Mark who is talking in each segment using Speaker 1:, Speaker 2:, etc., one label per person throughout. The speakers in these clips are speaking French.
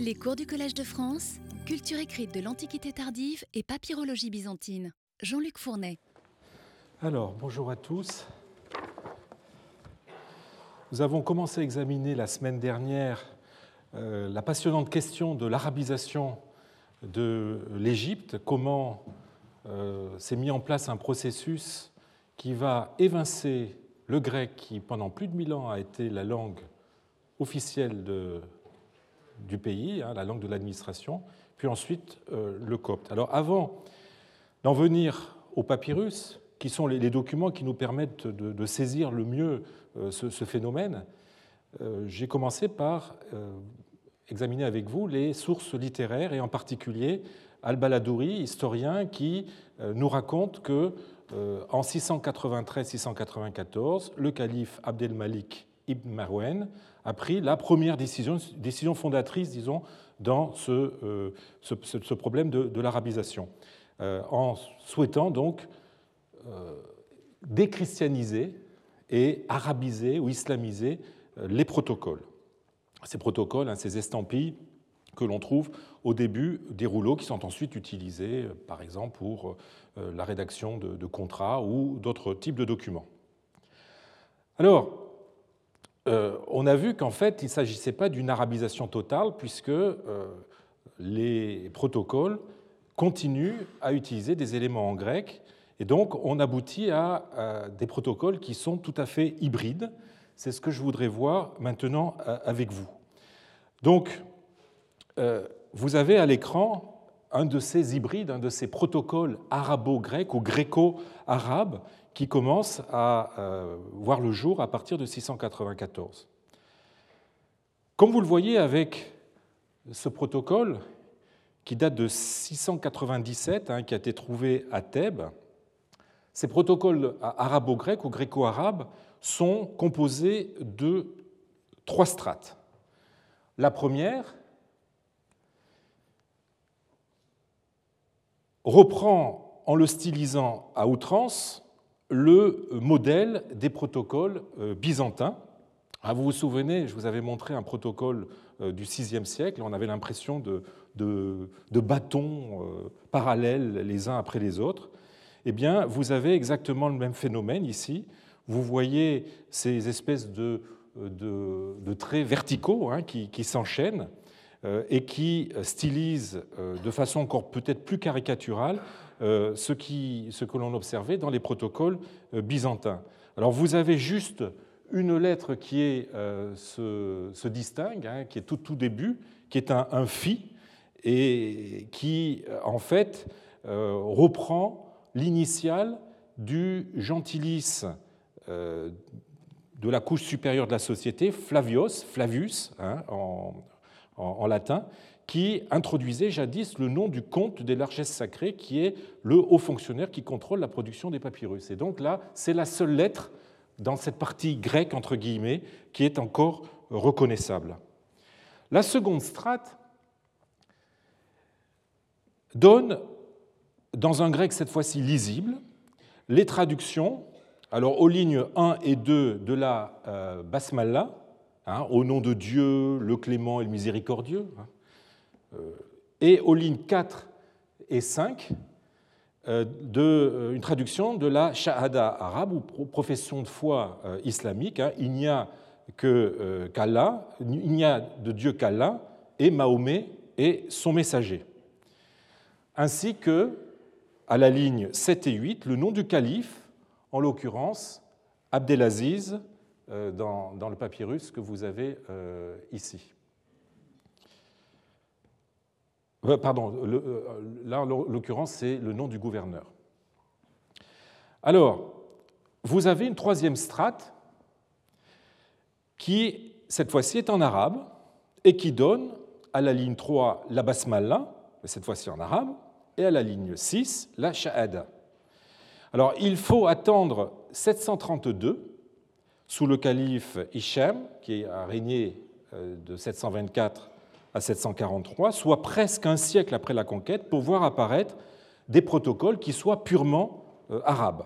Speaker 1: Les cours du Collège de France, culture écrite de l'Antiquité tardive et papyrologie byzantine. Jean-Luc Fournet.
Speaker 2: Alors, bonjour à tous. Nous avons commencé à examiner la semaine dernière euh, la passionnante question de l'arabisation de l'Égypte, comment euh, s'est mis en place un processus qui va évincer le grec qui, pendant plus de mille ans, a été la langue officielle de, du pays, hein, la langue de l'administration, puis ensuite euh, le copte. Alors avant d'en venir aux papyrus, qui sont les, documents qui nous permettent de, saisir le mieux euh, ce, phénomène, euh, j'ai commencé par examiner avec vous les sources littéraires et en particulier Al-Baladouri, historien, qui nous raconte que en 693-694, le calife Abdel-Malik ibn Marwan a pris la première décision, décision fondatrice, disons, dans ce, euh, ce, problème de, l'arabisation, euh, en souhaitant donc euh, déchristianiser et arabiser ou islamiser les protocoles. Ces protocoles, hein, ces estampilles que l'on trouve au début des rouleaux qui sont ensuite utilisés, par exemple, pour la rédaction de, de contrats ou d'autres types de documents. Alors, euh, on a vu qu'en fait, il ne s'agissait pas d'une arabisation totale, puisque euh, les protocoles continuent à utiliser des éléments en grec, et donc on aboutit à, des protocoles qui sont tout à fait hybrides. C'est ce que je voudrais voir maintenant euh, avec vous. Donc, vous avez à l'écran un de ces hybrides, un de ces protocoles arabo-grecs ou gréco-arabes qui commence à euh, voir le jour à partir de 694. Comme vous le voyez avec ce protocole qui date de 697, hein, qui a été trouvé à Thèbes, ces protocoles arabo-grecs ou gréco-arabes sont composés de trois strates. La première reprend, en le stylisant à outrance, le modèle des protocoles euh, byzantins. Ah, vous vous souvenez, je vous avais montré un protocole euh, du VIe siècle, on avait l'impression de, de, bâtons euh, parallèles les uns après les autres. Eh bien, vous avez exactement le même phénomène ici. Vous voyez ces espèces de, de traits verticaux hein, qui, qui s'enchaînent et qui stylisent de façon encore peut-être plus caricaturale ce, qui, ce que l'on observait dans les protocoles euh, byzantins. Alors vous avez juste une lettre qui euh, se, distingue, hein, qui est tout, tout début, qui est un, un phi, et qui en fait reprend l'initiale du gentilice de la couche supérieure de la société, Flavius hein, en, latin, qui introduisait jadis le nom du comte des largesses sacrées, qui est le haut fonctionnaire qui contrôle la production des papyrus. Et donc là, c'est la seule lettre dans cette partie grecque, entre guillemets, qui est encore reconnaissable. La seconde strate donne, dans un grec cette fois-ci lisible, les traductions, alors aux lignes 1 et 2 de la euh, Basmala, hein, au nom de Dieu, le clément et le miséricordieux, hein, et aux lignes 4 et 5 euh, de, euh, une traduction de la Shahada arabe ou profession de foi islamique. Hein. Il n'y a qu'Allah, il n'y a de Dieu qu'Allah et Mahomet et son messager. Ainsi que, à la ligne 7 et 8, le nom du calife, en l'occurrence Abdelaziz, dans, dans, le papyrus que vous avez ici. Euh, pardon, euh, là en l'occurrence c'est le nom du gouverneur. Alors, vous avez une troisième strate qui, cette fois-ci, est en arabe et qui donne à la ligne 3 la basmala, cette fois-ci en arabe, et à la ligne 6 la shahada. Alors, il faut attendre 732 sous le calife Hisham, qui a régné euh, de 724 à 743, soit presque un siècle après la conquête, pour voir apparaître des protocoles qui soient purement euh, arabes.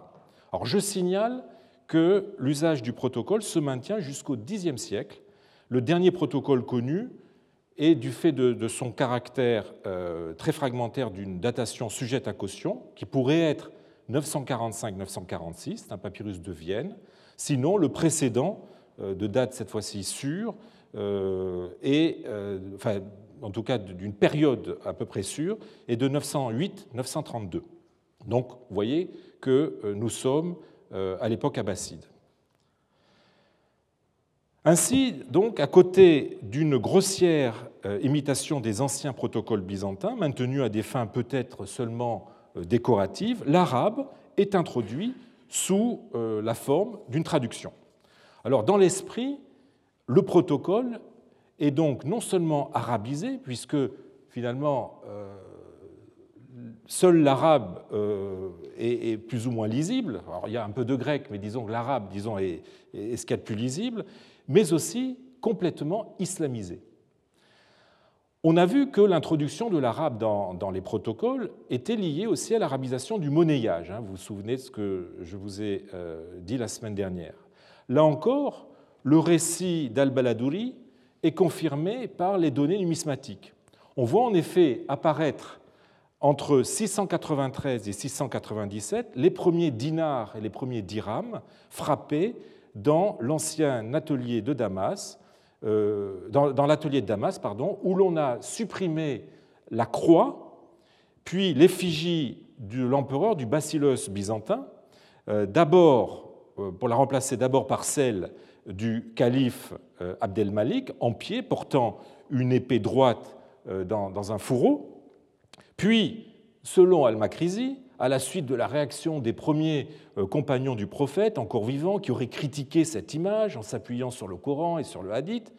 Speaker 2: Alors je signale que l'usage du protocole se maintient jusqu'au Xe siècle. Le dernier protocole connu et du fait de, son caractère euh, très fragmentaire d'une datation sujette à caution, qui pourrait être 945-946, un papyrus de Vienne, sinon le précédent, euh, de date cette fois-ci sûre, et, enfin, en tout cas d'une période à peu près sûre, est de 908-932. Donc vous voyez que nous sommes à l'époque abbasside. Ainsi, donc, à côté d'une grossière euh, imitation des anciens protocoles byzantins, maintenus à des fins peut-être seulement euh, décoratives, l'arabe est introduit sous euh, la forme d'une traduction. Alors, dans l'esprit, le protocole est donc non seulement arabisé, puisque finalement, seul l'arabe est, plus ou moins lisible. Il y a un peu de grec, mais disons que l'arabe disons, est, est ce qu'il y a de plus lisible mais aussi complètement islamisé. On a vu que l'introduction de l'arabe dans, les protocoles était liée aussi à l'arabisation du monnayage. Hein. Vous vous souvenez de ce que je vous ai euh, dit la semaine dernière. Là encore, le récit d'Al-Baladouri est confirmé par les données numismatiques. On voit en effet apparaître entre 693 et 697 les premiers dinars et les premiers dirhams frappés dans l'ancien atelier de Damas, euh, dans, l'atelier de Damas, pardon, où l'on a supprimé la croix, puis l'effigie de l'empereur du bacillus byzantin, euh, d'abord euh, pour la remplacer d'abord par celle du calife Abdel-Malik en pied, portant une épée droite dans, dans un fourreau, puis, selon Al-Makrizi, à la suite de la réaction des premiers euh, compagnons du prophète, encore vivants, qui auraient critiqué cette image en s'appuyant sur le Coran et sur le Hadith,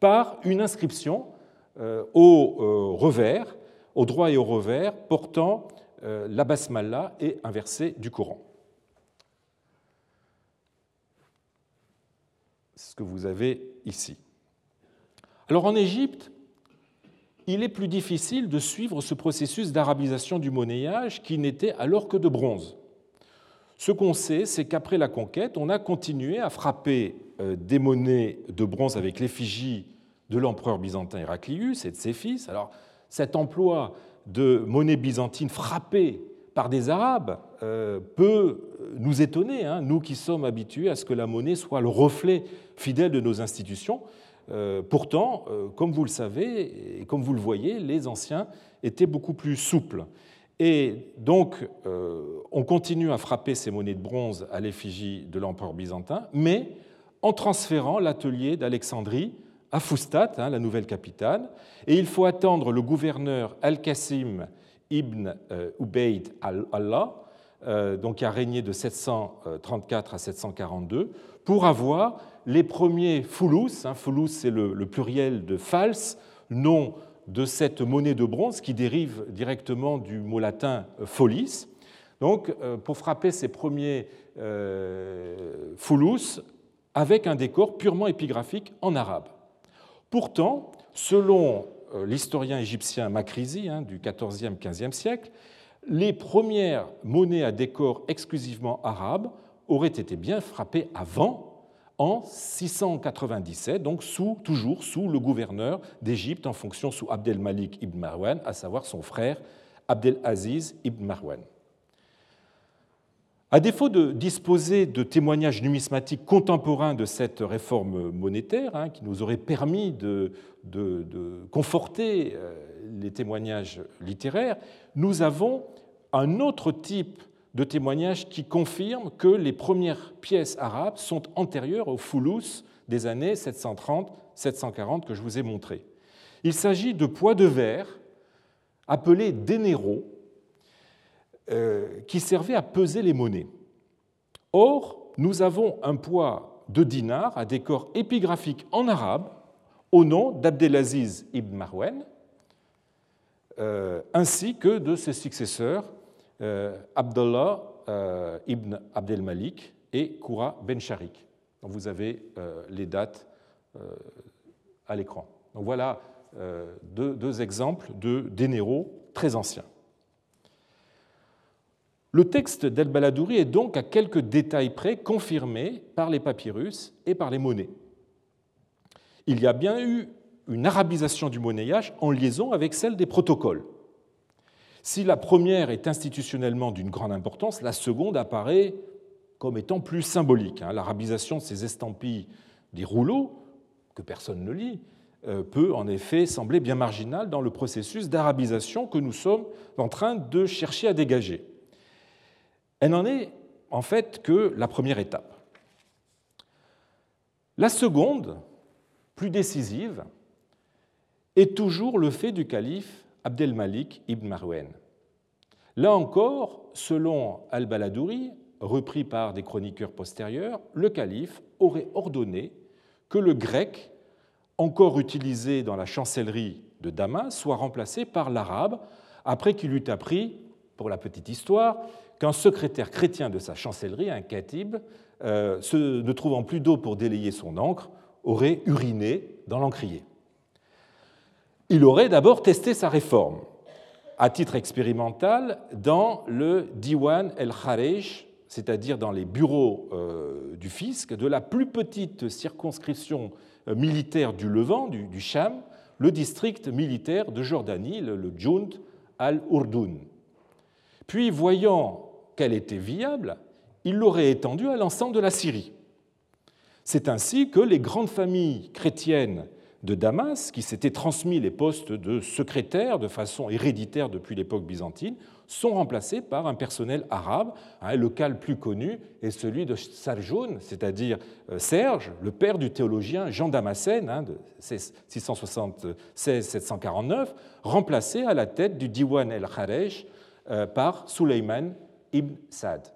Speaker 2: par une inscription euh, au euh, revers, au droit et au revers, portant la basmala et un verset du Coran. Ce que vous avez ici. Alors en Égypte, il est plus difficile de suivre ce processus d'arabisation du monnayage qui n'était alors que de bronze. Ce qu'on sait, c'est qu'après la conquête, on a continué à frapper euh, des monnaies de bronze avec l'effigie de l'empereur byzantin Héraclius et de ses fils. Alors, cet emploi de monnaie byzantine frappée par des Arabes euh, peut nous étonner, hein, nous qui sommes habitués à ce que la monnaie soit le reflet fidèle de nos institutions. Euh, pourtant, euh, comme vous le savez et comme vous le voyez, les anciens étaient beaucoup plus souples. Et donc, on continue à frapper ces monnaies de bronze à l'effigie de l'empereur byzantin, mais en transférant l'atelier d'Alexandrie à Foustat, hein, la nouvelle capitale. Et il faut attendre le gouverneur Al-Qasim ibn Ubayd al-Allah, donc qui a régné de 734 à 742, pour avoir les premiers foulous, hein, foulous c'est le, pluriel de fals, nom de cette monnaie de bronze qui dérive directement du mot latin folis. Donc, euh, pour frapper ces premiers euh, avec un décor purement épigraphique en arabe. Pourtant, selon euh, l'historien égyptien Makrizi hein, du XIVe, XVe siècle, les premières monnaies à décor exclusivement arabe auraient été bien frappées avant en 697, donc toujours sous le gouverneur d'Égypte en fonction sous Abdel Malik ibn Marwan, à savoir son frère Abdel Aziz ibn Marwan. À défaut de disposer de témoignages numismatiques contemporains de cette réforme monétaire, hein, qui nous aurait permis de, conforter euh, les témoignages littéraires, nous avons un autre type de témoignages qui confirment que les premières pièces arabes sont antérieures au Foulous des années 730-740 que je vous ai montré. Il s'agit de poids de verre appelés dénéros qui servaient à peser les monnaies. Or, nous avons un poids de dinar à décor épigraphique en arabe au nom d'Abdelaziz ibn Marwan, euh, ainsi que de ses successeurs euh, Abdullah euh, ibn Abdel Malik et Koura ben Sharik. vous avez euh, les dates à l'écran. Donc voilà deux, exemples de dénéraux très anciens. Le texte d'El Baladouri est donc à quelques détails près confirmé par les papyrus et par les monnaies. Il y a bien eu une arabisation du monnayage en liaison avec celle des protocoles. Si la première est institutionnellement d'une grande importance, la seconde apparaît comme étant plus symbolique. Hein. L'arabisation de ces estampilles des rouleaux, que personne ne lit, euh, peut en effet sembler bien marginale dans le processus d'arabisation que nous sommes en train de chercher à dégager. Elle n'en est en fait que la première étape. La seconde, plus décisive, est toujours le fait du calife Abdelmalik ibn Marwan. Là encore, selon al-Baladouri, repris par des chroniqueurs postérieurs, le calife aurait ordonné que le grec, encore utilisé dans la chancellerie de Damas, soit remplacé par l'arabe, après qu'il eût appris, pour la petite histoire, qu'un secrétaire chrétien de sa chancellerie, un katib, euh, ne trouvant plus d'eau pour délayer son encre, aurait uriné dans l'encrier il aurait d'abord testé sa réforme à titre expérimental dans le Diwan el-Kharej, c'est-à-dire dans les bureaux euh, du fisc de la plus petite circonscription euh, militaire du Levant, du, Cham, le district militaire de Jordanie, le, le Junt al-Urdoun. Puis, voyant qu'elle était viable, il l'aurait étendue à l'ensemble de la Syrie. C'est ainsi que les grandes familles chrétiennes de Damas, qui s'était transmis les postes de secrétaire de façon héréditaire depuis l'époque byzantine, sont remplacés par un personnel arabe. Un local plus connu est celui de Sarjoun, c'est-à-dire euh, Serge, le père du théologien Jean Damascène, hein, de 676-749, remplacé à la tête du Diwan el-Kharej par Suleiman ibn Saad.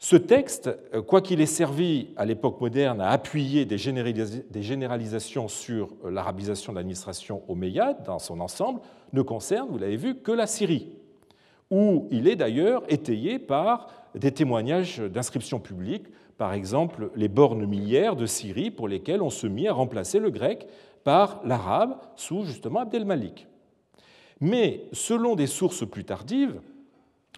Speaker 2: Ce texte, euh, quoiqu'il ait servi à l'époque moderne à appuyer des généralisations sur euh, l'arabisation de l'administration omeyyade dans son ensemble, ne concerne, vous l'avez vu, que la Syrie, où il est d'ailleurs étayé par des témoignages d'inscriptions publiques, par exemple les bornes millières de Syrie pour lesquelles on se mit à remplacer le grec par l'arabe sous justement Abdelmalik. Mais selon des sources plus tardives,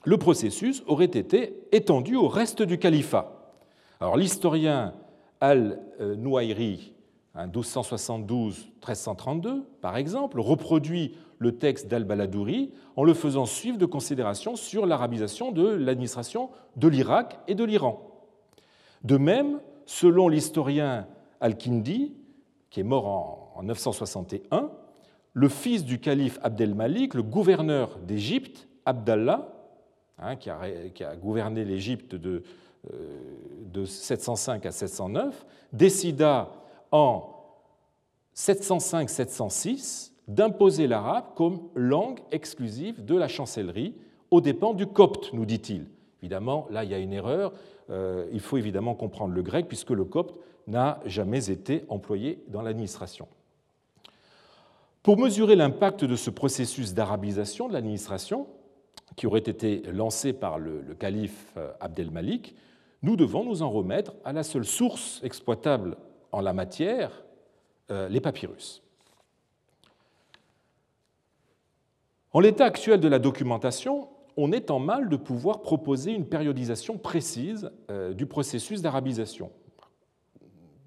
Speaker 2: le processus aurait été étendu au reste du califat. Alors l'historien Al-Nouairi, 1272-1332, hein, par exemple, reproduit le texte d'Al-Baladouri en le faisant suivre de considérations sur l'arabisation de l'administration de l'Irak et de l'Iran. De même, selon l'historien Al-Kindi, qui est mort en 961, le fils du calife Abdel-Malik, le gouverneur d'Égypte, Abdallah, Hein, qui, a, gouverné l'Égypte de, 705 euh, à 709, décida en 705-706 d'imposer l'arabe comme langue exclusive de la chancellerie aux dépens du copte, nous dit-il. Évidemment, là, il y a une erreur. Euh, il faut évidemment comprendre le grec, puisque le copte n'a jamais été employé dans l'administration. Pour mesurer l'impact de ce processus d'arabisation de l'administration, qui aurait été lancé par le, calife euh, Abdel Malik, nous devons nous en remettre à la seule source exploitable en la matière, euh, les papyrus. En l'état actuel de la documentation, on est en mal de pouvoir proposer une périodisation précise euh, du processus d'arabisation.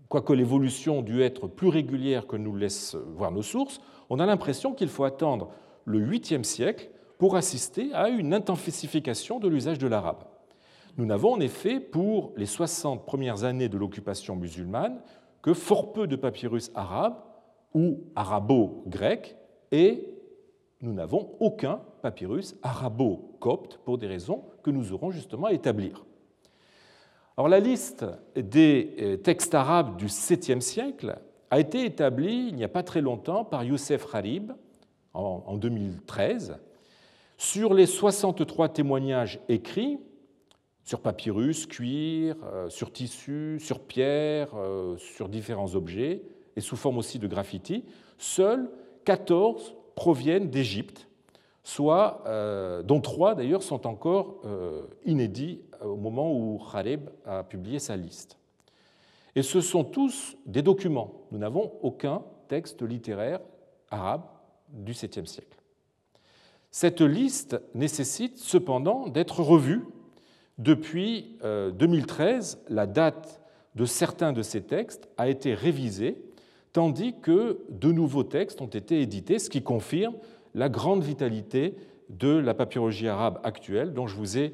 Speaker 2: Quoique l'évolution dû être plus régulière que nous laissent voir nos sources, on a l'impression qu'il faut attendre le 8e siècle pour assister à une intensification de l'usage de l'arabe. Nous n'avons en effet, pour les 60 premières années de l'occupation musulmane, que fort peu de papyrus arabes ou arabo-grecs, et nous n'avons aucun papyrus arabo-copte pour des raisons que nous aurons justement à établir. Alors, la liste des euh, textes arabes du 7e siècle a été établie il n'y a pas très longtemps par Youssef Harib en 2013 sur les 63 témoignages écrits, sur papyrus, cuir, euh, sur tissu, sur pierre, euh, sur différents objets, et sous forme aussi de graffiti, seuls 14 proviennent d'Égypte, soit, euh, dont trois d'ailleurs sont encore inédits au moment où Khaleb a publié sa liste. Et ce sont tous des documents. Nous n'avons aucun texte littéraire arabe du 7e siècle. Cette liste nécessite cependant d'être revue. Depuis 2013, euh, la date de certains de ces textes a été révisée, tandis que de nouveaux textes ont été édités, ce qui confirme la grande vitalité de la papyrologie arabe actuelle dont je vous ai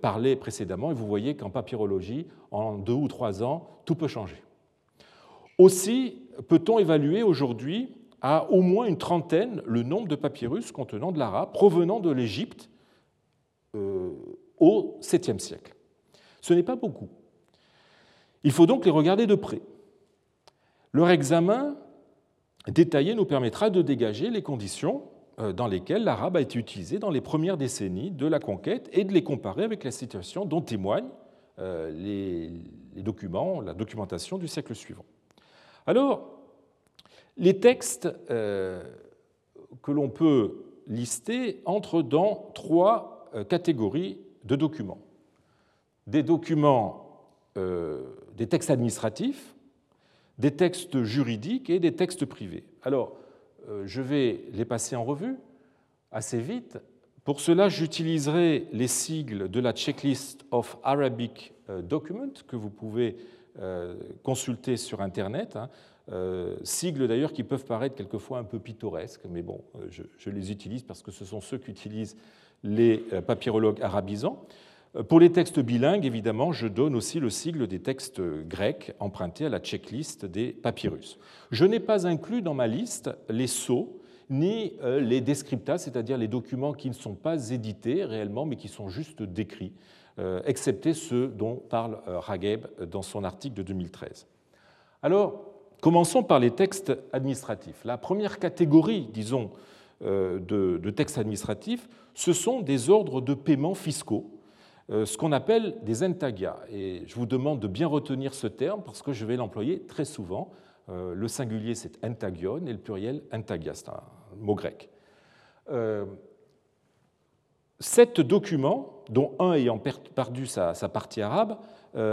Speaker 2: parlé précédemment. Et vous voyez qu'en papyrologie, en deux ou trois ans, tout peut changer. Aussi, peut-on évaluer aujourd'hui à au moins une trentaine le nombre de papyrus contenant de l'arabe provenant de l'Égypte euh, au 7e siècle. Ce n'est pas beaucoup. Il faut donc les regarder de près. Leur examen détaillé nous permettra de dégager les conditions euh, dans lesquelles l'arabe a été utilisé dans les premières décennies de la conquête et de les comparer avec la situation dont témoignent euh, les, documents, la documentation du siècle suivant. Alors, les textes euh, que l'on peut lister entrent dans trois catégories de documents. Des documents, des textes administratifs, des textes juridiques et des textes privés. Alors, euh, je vais les passer en revue assez vite. Pour cela, j'utiliserai les sigles de la Checklist of Arabic euh, Documents que vous pouvez euh, consulter sur Internet. Hein. sigles d'ailleurs qui peuvent paraître quelquefois un peu pittoresques, mais bon, je, les utilise parce que ce sont ceux qu'utilisent les papyrologues arabisants. Pour les textes bilingues, évidemment, je donne aussi le sigle des textes grecs empruntés à la checklist des papyrus. Je n'ai pas inclus dans ma liste les sceaux ni euh, les descripta, c'est-à-dire les documents qui ne sont pas édités réellement, mais qui sont juste décrits, euh, excepté ceux dont parle euh, Rageb dans son article de 2013. Alors, commençons par les textes administratifs. La première catégorie, disons, de, textes administratifs, ce sont des ordres de paiement fiscaux euh, ce qu'on appelle des entagia. Et je vous demande de bien retenir ce terme parce que je vais l'employer très souvent. Euh, le singulier, c'est entagion et le pluriel entagia, c'est un mot grec. Euh, sept documents, dont un ayant perdu sa, partie arabe,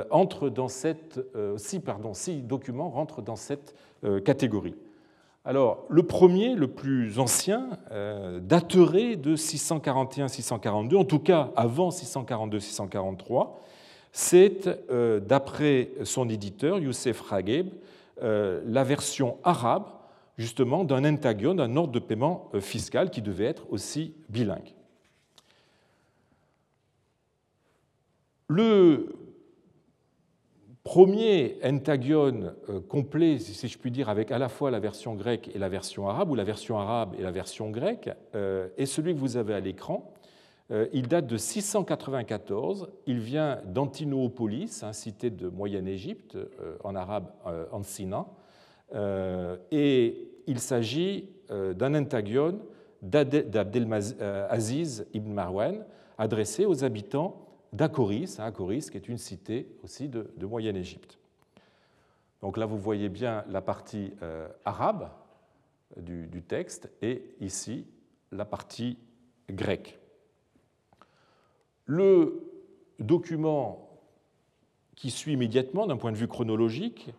Speaker 2: entrent dans cette, six documents rentrent dans cette catégorie. Alors, le premier, le plus ancien, euh, daterait de 641-642, en tout cas avant 642-643. C'est, euh, d'après son éditeur, Youssef Rageb, euh, la version arabe, justement, d'un entagion, d'un ordre de paiement fiscal qui devait être aussi bilingue. Premier entagion euh, complet, si je puis dire, avec à la fois la version grecque et la version arabe, ou la version arabe et la version grecque, euh, est celui que vous avez à l'écran. Euh, il date de 694, il vient d'Antinoopolis, hein, cité de Moyenne-Égypte, en arabe Ancina, et il s'agit d'un entagion d'Abdelaziz ibn Marwan, adressé aux habitants d'Acoris, hein, qui est une cité aussi de, Moyenne-Égypte. Donc là, vous voyez bien la partie euh, arabe du, du, texte et ici la partie grecque. Le document qui suit immédiatement d'un point de vue chronologique,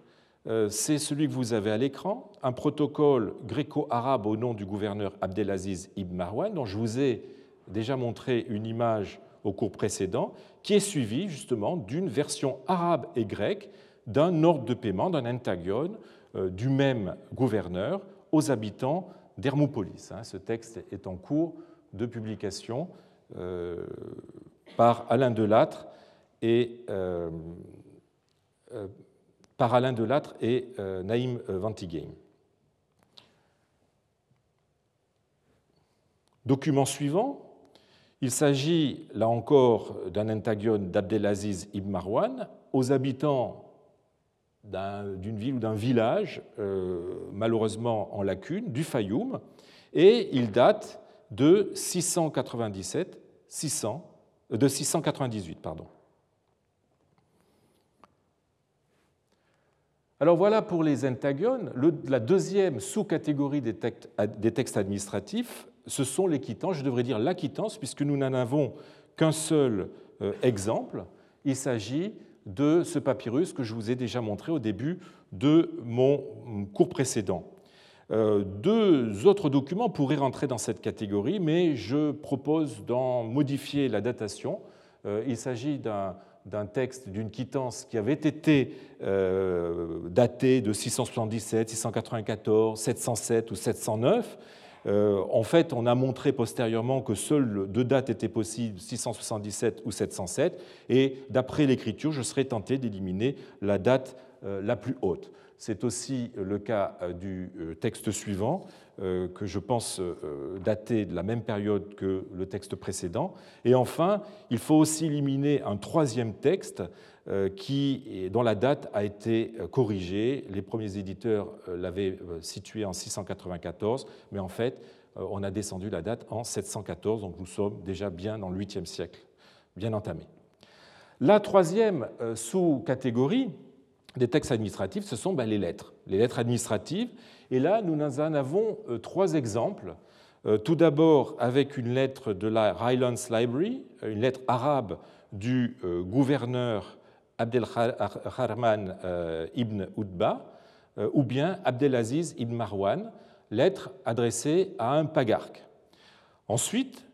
Speaker 2: euh, c'est celui que vous avez à l'écran, un protocole gréco-arabe au nom du gouverneur Abdelaziz ibn Marwan, dont je vous ai déjà montré une image au cours précédent, qui est suivi justement d'une version arabe et grecque d'un ordre de paiement, d'un entagion euh, du même gouverneur aux habitants d'Hermopolis. Hein. Ce texte est en cours de publication euh, par Alain Delattre et euh, par Alain Delattre et Naïm Ventigame. Document suivant, il s'agit là encore d'un entagion d'Abdelaziz ibn Marwan aux habitants d'une ville ou d'un village, euh, malheureusement en lacune, du Fayoum, et il date de 697, 600, euh, de 698. Pardon. Alors voilà pour les entagions. la deuxième sous-catégorie des textes administratifs ce sont les quittances, je devrais dire la quittance, puisque nous n'en avons qu'un seul euh, exemple. Il s'agit de ce papyrus que je vous ai déjà montré au début de mon cours précédent. Euh, deux autres documents pourraient rentrer dans cette catégorie, mais je propose d'en modifier la datation. Euh, il s'agit d'un texte d'une quittance qui avait été euh, daté de 677, 694, 707 ou 709. Euh, en fait, on a montré postérieurement que seules deux dates étaient possibles, 677 ou 707, et d'après l'écriture, je serais tenté d'éliminer la date euh, la plus haute. C'est aussi le cas du texte suivant, euh, que je pense euh, dater de la même période que le texte précédent. Et enfin, il faut aussi éliminer un troisième texte euh, qui, dont la date a été corrigée. Les premiers éditeurs l'avaient situé en 694, mais en fait, on a descendu la date en 714, donc nous sommes déjà bien dans le 8e siècle, bien entamé. La troisième sous-catégorie des textes administratifs, ce sont ben, les lettres. Les lettres administratives, et là, nous en avons euh, trois exemples. Euh, tout d'abord avec une lettre de la Highlands Library, euh, une lettre arabe du gouverneur Abdelrahman ibn Utba, ou bien Abdelaziz ibn Marwan, lettre adressée à un pagarque. Ensuite,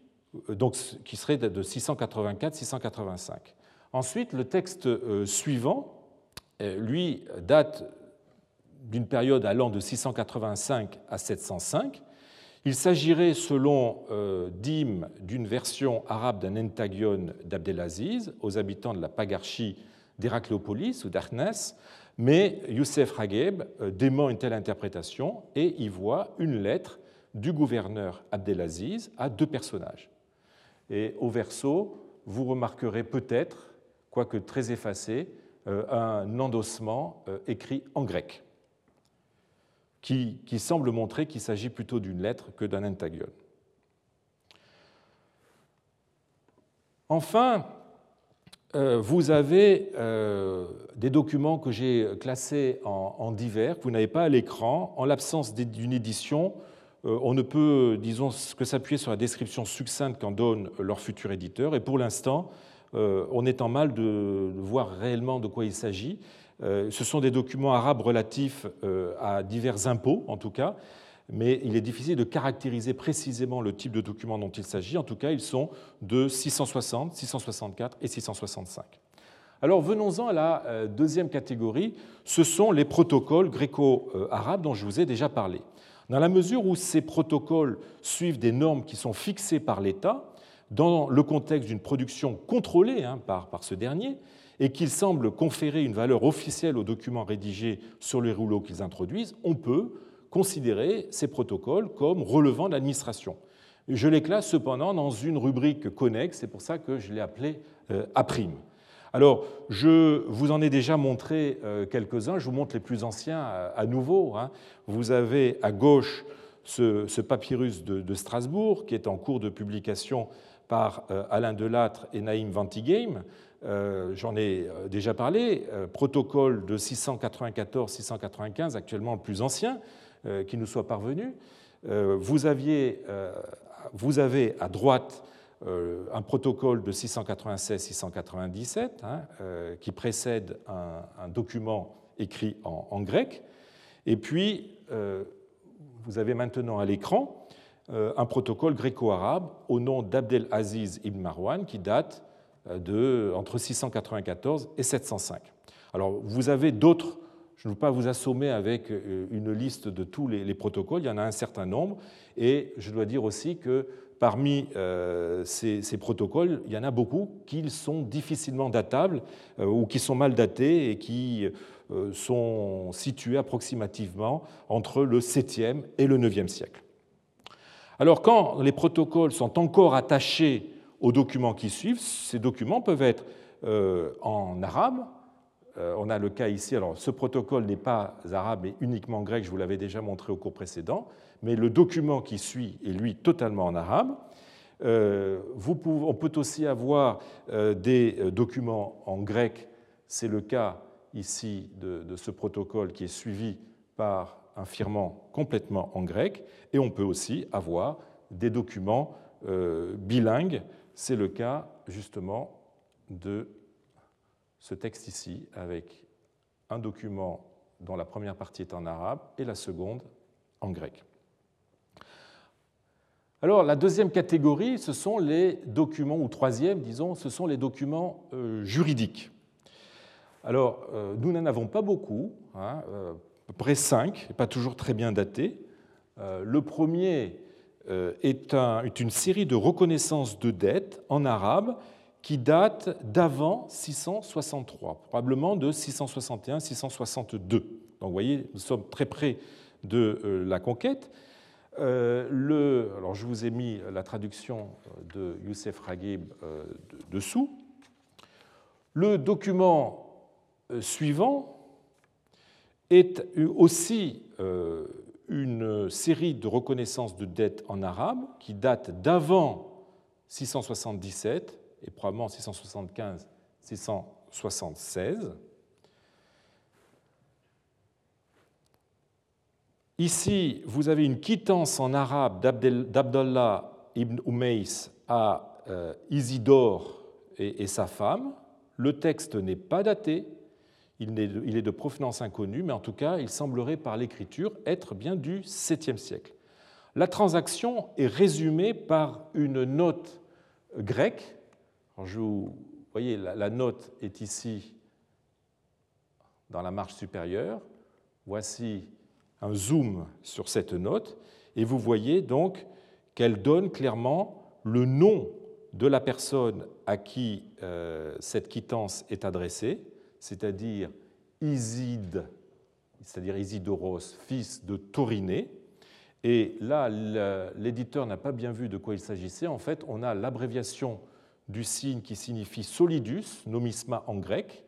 Speaker 2: qui serait de 684-685. Ensuite, le texte suivant, lui, date d'une période allant de 685 à 705. Il s'agirait, selon euh, d'une version arabe d'un entagion d'Abdelaziz aux habitants de la pagarchie d'Héracléopolis ou d'Arnès, mais Youssef Hageb euh, dément une telle interprétation et y voit une lettre du gouverneur Abdelaziz à deux personnages. Et au verso, vous remarquerez peut-être, quoique très effacé, euh, un endossement écrit en grec qui, semble montrer qu'il s'agit plutôt d'une lettre que d'un intagion. Enfin, euh, vous avez euh, des documents que j'ai classés en, divers, que vous n'avez pas à l'écran. En l'absence d'une édition, euh, on ne peut, disons, que s'appuyer sur la description succincte qu'en donne leur futur éditeur. Et pour l'instant, on est en mal de voir réellement de quoi il s'agit. Euh, ce sont des documents arabes relatifs euh, à divers impôts, en tout cas, mais il est difficile de caractériser précisément le type de document dont il s'agit. En tout cas, ils sont de 660, 664 et 665. Alors venons-en à la euh, deuxième catégorie, ce sont les protocoles gréco-arabes dont je vous ai déjà parlé. Dans la mesure où ces protocoles suivent des normes qui sont fixées par l'État, dans le contexte d'une production contrôlée hein, par, ce dernier, et qu'ils semblent conférer une valeur officielle aux documents rédigés sur les rouleaux qu'ils introduisent, on peut considérer ces protocoles comme relevant de l'administration. Je les classe cependant dans une rubrique connexe, c'est pour ça que je l'ai appelé euh, A'. Alors, je vous en ai déjà montré euh, quelques-uns, je vous montre les plus anciens à nouveau. Hein. Vous avez à gauche ce, papyrus de, Strasbourg, qui est en cours de publication par euh, Alain Delattre et Naïm Ventigame, euh, j'en ai euh, déjà parlé, protocole de 694-695, actuellement le plus ancien qui nous soit parvenu. Vous, aviez, vous avez à droite un protocole de 696-697 hein, qui précède un, document écrit en, grec. Et puis, vous avez maintenant à l'écran un protocole gréco-arabe au nom d'Abdel Aziz ibn Marwan qui date euh, de, entre 694 et 705. Alors, vous avez d'autres, je ne veux pas vous assommer avec euh, une liste de tous les, protocoles, il y en a un certain nombre, et je dois dire aussi que parmi euh, ces, protocoles, il y en a beaucoup qui sont difficilement datables ou qui sont mal datés et qui sont situés approximativement entre le 7e et le 9e siècle. Alors quand les protocoles sont encore attachés aux documents qui suivent. Ces documents peuvent être euh, en arabe. Euh, on a le cas ici, alors ce protocole n'est pas arabe mais uniquement grec, je vous l'avais déjà montré au cours précédent, mais le document qui suit est lui totalement en arabe. Euh, on peut aussi avoir des documents en grec, c'est le cas ici de, ce protocole qui est suivi par un firmant complètement en grec, et on peut aussi avoir des documents bilingues c'est le cas justement de ce texte ici, avec un document dont la première partie est en arabe et la seconde en grec. Alors la deuxième catégorie, ce sont les documents, ou troisième, disons, ce sont les documents euh, juridiques. Alors euh, nous n'en avons pas beaucoup, hein, peu près cinq, pas toujours très bien datés. le premier est, est, une série de reconnaissances de dettes en arabe qui date d'avant 663, probablement de 661-662. Donc vous voyez, nous sommes très près de euh, la conquête. Euh, alors je vous ai mis la traduction de Youssef Ragib euh, dessous. Le document suivant est aussi une série de reconnaissances de dettes en arabe qui date d'avant 677 et probablement 675-676. Ici, vous avez une quittance en arabe d'Abdallah ibn Umays à euh, Isidore et, sa femme. Le texte n'est pas daté, il est de provenance inconnue, mais en tout cas, il semblerait par l'écriture être bien du 7e siècle. La transaction est résumée par une note grecque vous voyez, la, note est ici dans la marge supérieure. Voici un zoom sur cette note et vous voyez donc qu'elle donne clairement le nom de la personne à qui euh, cette quittance est adressée, c'est-à-dire Iside, c'est-à-dire Isidoros, fils de Tauriné. Et là, l'éditeur n'a pas bien vu de quoi il s'agissait. En fait, on a l'abréviation du signe qui signifie solidus, nomisma en grec,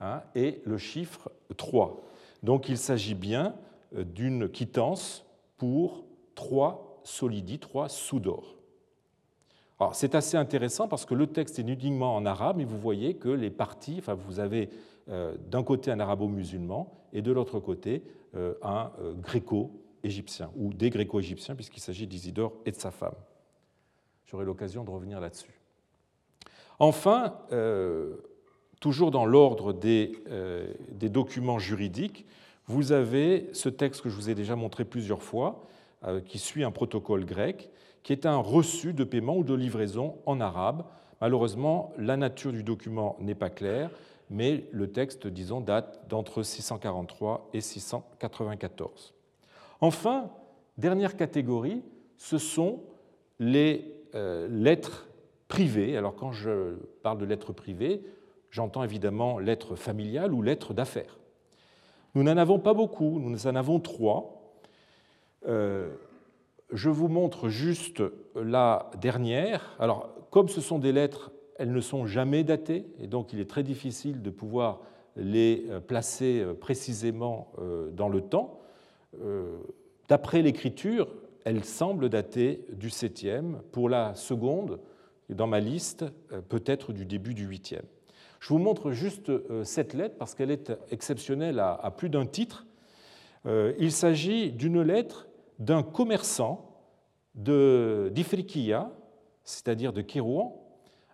Speaker 2: hein, et le chiffre 3. Donc il s'agit bien euh, d'une quittance pour 3 solidi, 3 sous d'or. C'est assez intéressant parce que le texte est uniquement en arabe, et vous voyez que les parties, vous avez euh, d'un côté un arabo-musulman et de l'autre côté euh, un gréco-égyptien, ou des gréco-égyptiens, puisqu'il s'agit d'Isidore et de sa femme. J'aurai l'occasion de revenir là-dessus. Enfin, euh, toujours dans l'ordre euh, des, documents juridiques, vous avez ce texte que je vous ai déjà montré plusieurs fois, euh, qui suit un protocole grec, qui est un reçu de paiement ou de livraison en arabe. Malheureusement, la nature du document n'est pas claire, mais le texte, disons, date d'entre 643 et 694. Enfin, dernière catégorie, ce sont les lettres privées. Alors quand je parle de lettres privées, j'entends évidemment lettres familiales ou lettres d'affaires. Nous n'en avons pas beaucoup, nous en avons trois. Euh, je vous montre juste la dernière. Alors, comme ce sont des lettres, elles ne sont jamais datées, et donc il est très difficile de pouvoir les euh, placer euh, précisément dans le temps. D'après l'écriture, elles semblent dater du 7e. Pour la seconde, dans ma liste, euh, peut-être du début du 8e. Je vous montre juste euh, cette lettre parce qu'elle est exceptionnelle à plus d'un titre. Euh, il s'agit d'une lettre d'un commerçant d'Ifriqiya, c'est-à-dire de Kérouan,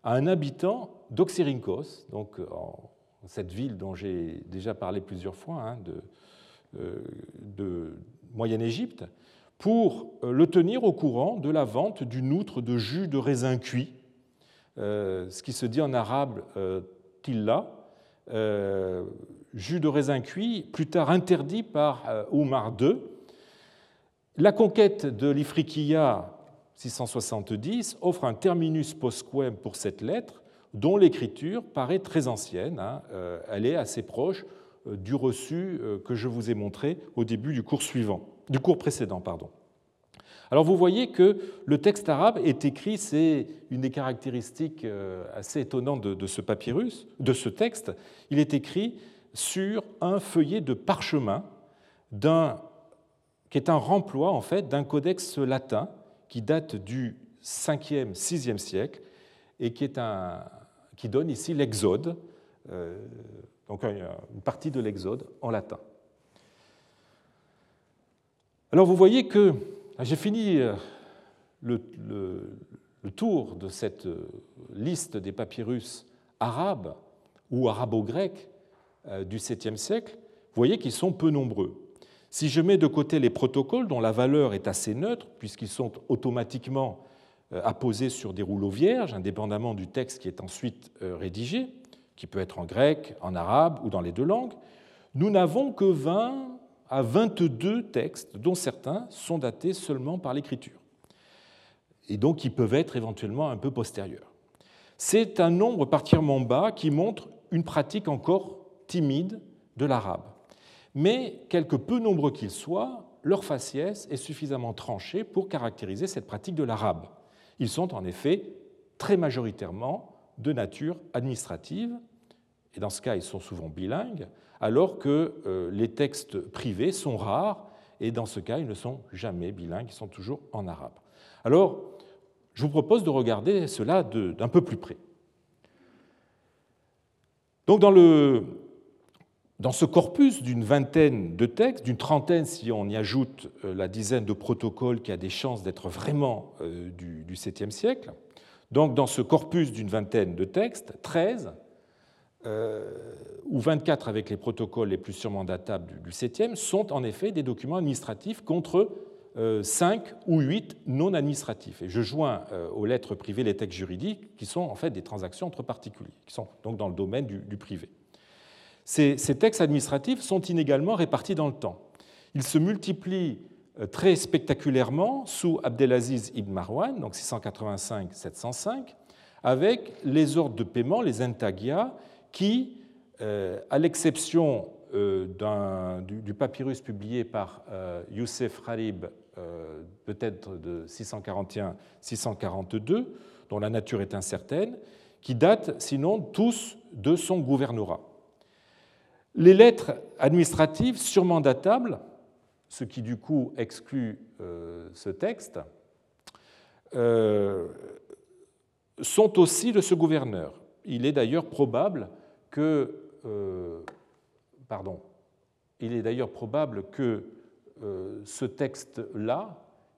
Speaker 2: à un habitant d'Oxyrhynchos, donc cette ville dont j'ai déjà parlé plusieurs fois, hein, de, de Moyenne-Égypte, pour le tenir au courant de la vente d'une outre de jus de raisin cuit euh, ce qui se dit en arabe euh, tilla, euh, jus de raisin cuit, plus tard interdit par Omar II. La conquête de l'Ifriqiya 670 offre un terminus postquem pour cette lettre, dont l'écriture paraît très ancienne. Hein. Elle est assez proche du reçu que je vous ai montré au début du cours suivant, du cours précédent. Alors vous voyez que le texte arabe est écrit, c'est une des caractéristiques euh, assez étonnantes de ce papyrus, de ce texte, il est écrit sur un feuillet de parchemin qui est un remploi en fait d'un codex latin qui date du 5e, 6e siècle et qui, donne ici l'Exode, euh, donc une partie de l'Exode en latin. Alors vous voyez que ah, j'ai fini euh, le, tour de cette euh, liste des papyrus arabes ou arabo-grecs du 7e siècle. Vous voyez qu'ils sont peu nombreux. Si je mets de côté les protocoles dont la valeur est assez neutre, puisqu'ils sont automatiquement euh, apposés sur des rouleaux vierges, indépendamment du texte qui est ensuite euh, rédigé, qui peut être en grec, en arabe ou dans les deux langues, nous n'avons que 20 à 22 textes, dont certains sont datés seulement par l'écriture, et donc qui peuvent être éventuellement un peu postérieurs. C'est un nombre particulièrement bas qui montre une pratique encore timide de l'arabe. Mais, quelque peu nombreux qu'ils soient, leur faciès est suffisamment tranché pour caractériser cette pratique de l'arabe. Ils sont en effet très majoritairement de nature administrative, et dans ce cas, ils sont souvent bilingues, alors que euh, les textes privés sont rares, et dans ce cas, ils ne sont jamais bilingues, ils sont toujours en arabe. Alors, je vous propose de regarder cela d'un peu plus près. Donc, dans, le, dans ce corpus d'une vingtaine de textes, d'une trentaine si on y ajoute euh, la dizaine de protocoles qui a des chances d'être vraiment euh, du, du 7e siècle, donc dans ce corpus d'une vingtaine de textes, 13 euh, ou 24 avec les protocoles les plus sûrement datables du 7e, sont en effet des documents administratifs contre 5 euh, ou 8 non administratifs. Et je joins aux lettres privées les textes juridiques qui sont en fait des transactions entre particuliers, qui sont donc dans le domaine du, privé. Ces, textes administratifs sont inégalement répartis dans le temps. Ils se multiplient très spectaculairement sous Abdelaziz ibn Marwan, donc 685-705, avec les ordres de paiement, les intagia, qui, euh, à l'exception euh, du, papyrus publié par euh, Youssef Harib, peut-être de 641-642, dont la nature est incertaine, qui datent sinon tous de son gouvernorat. Les lettres administratives sûrement datables, ce qui du coup exclut ce texte, sont aussi de ce gouverneur. Il est d'ailleurs probable que, euh, pardon, il est d'ailleurs probable que euh, ce texte-là,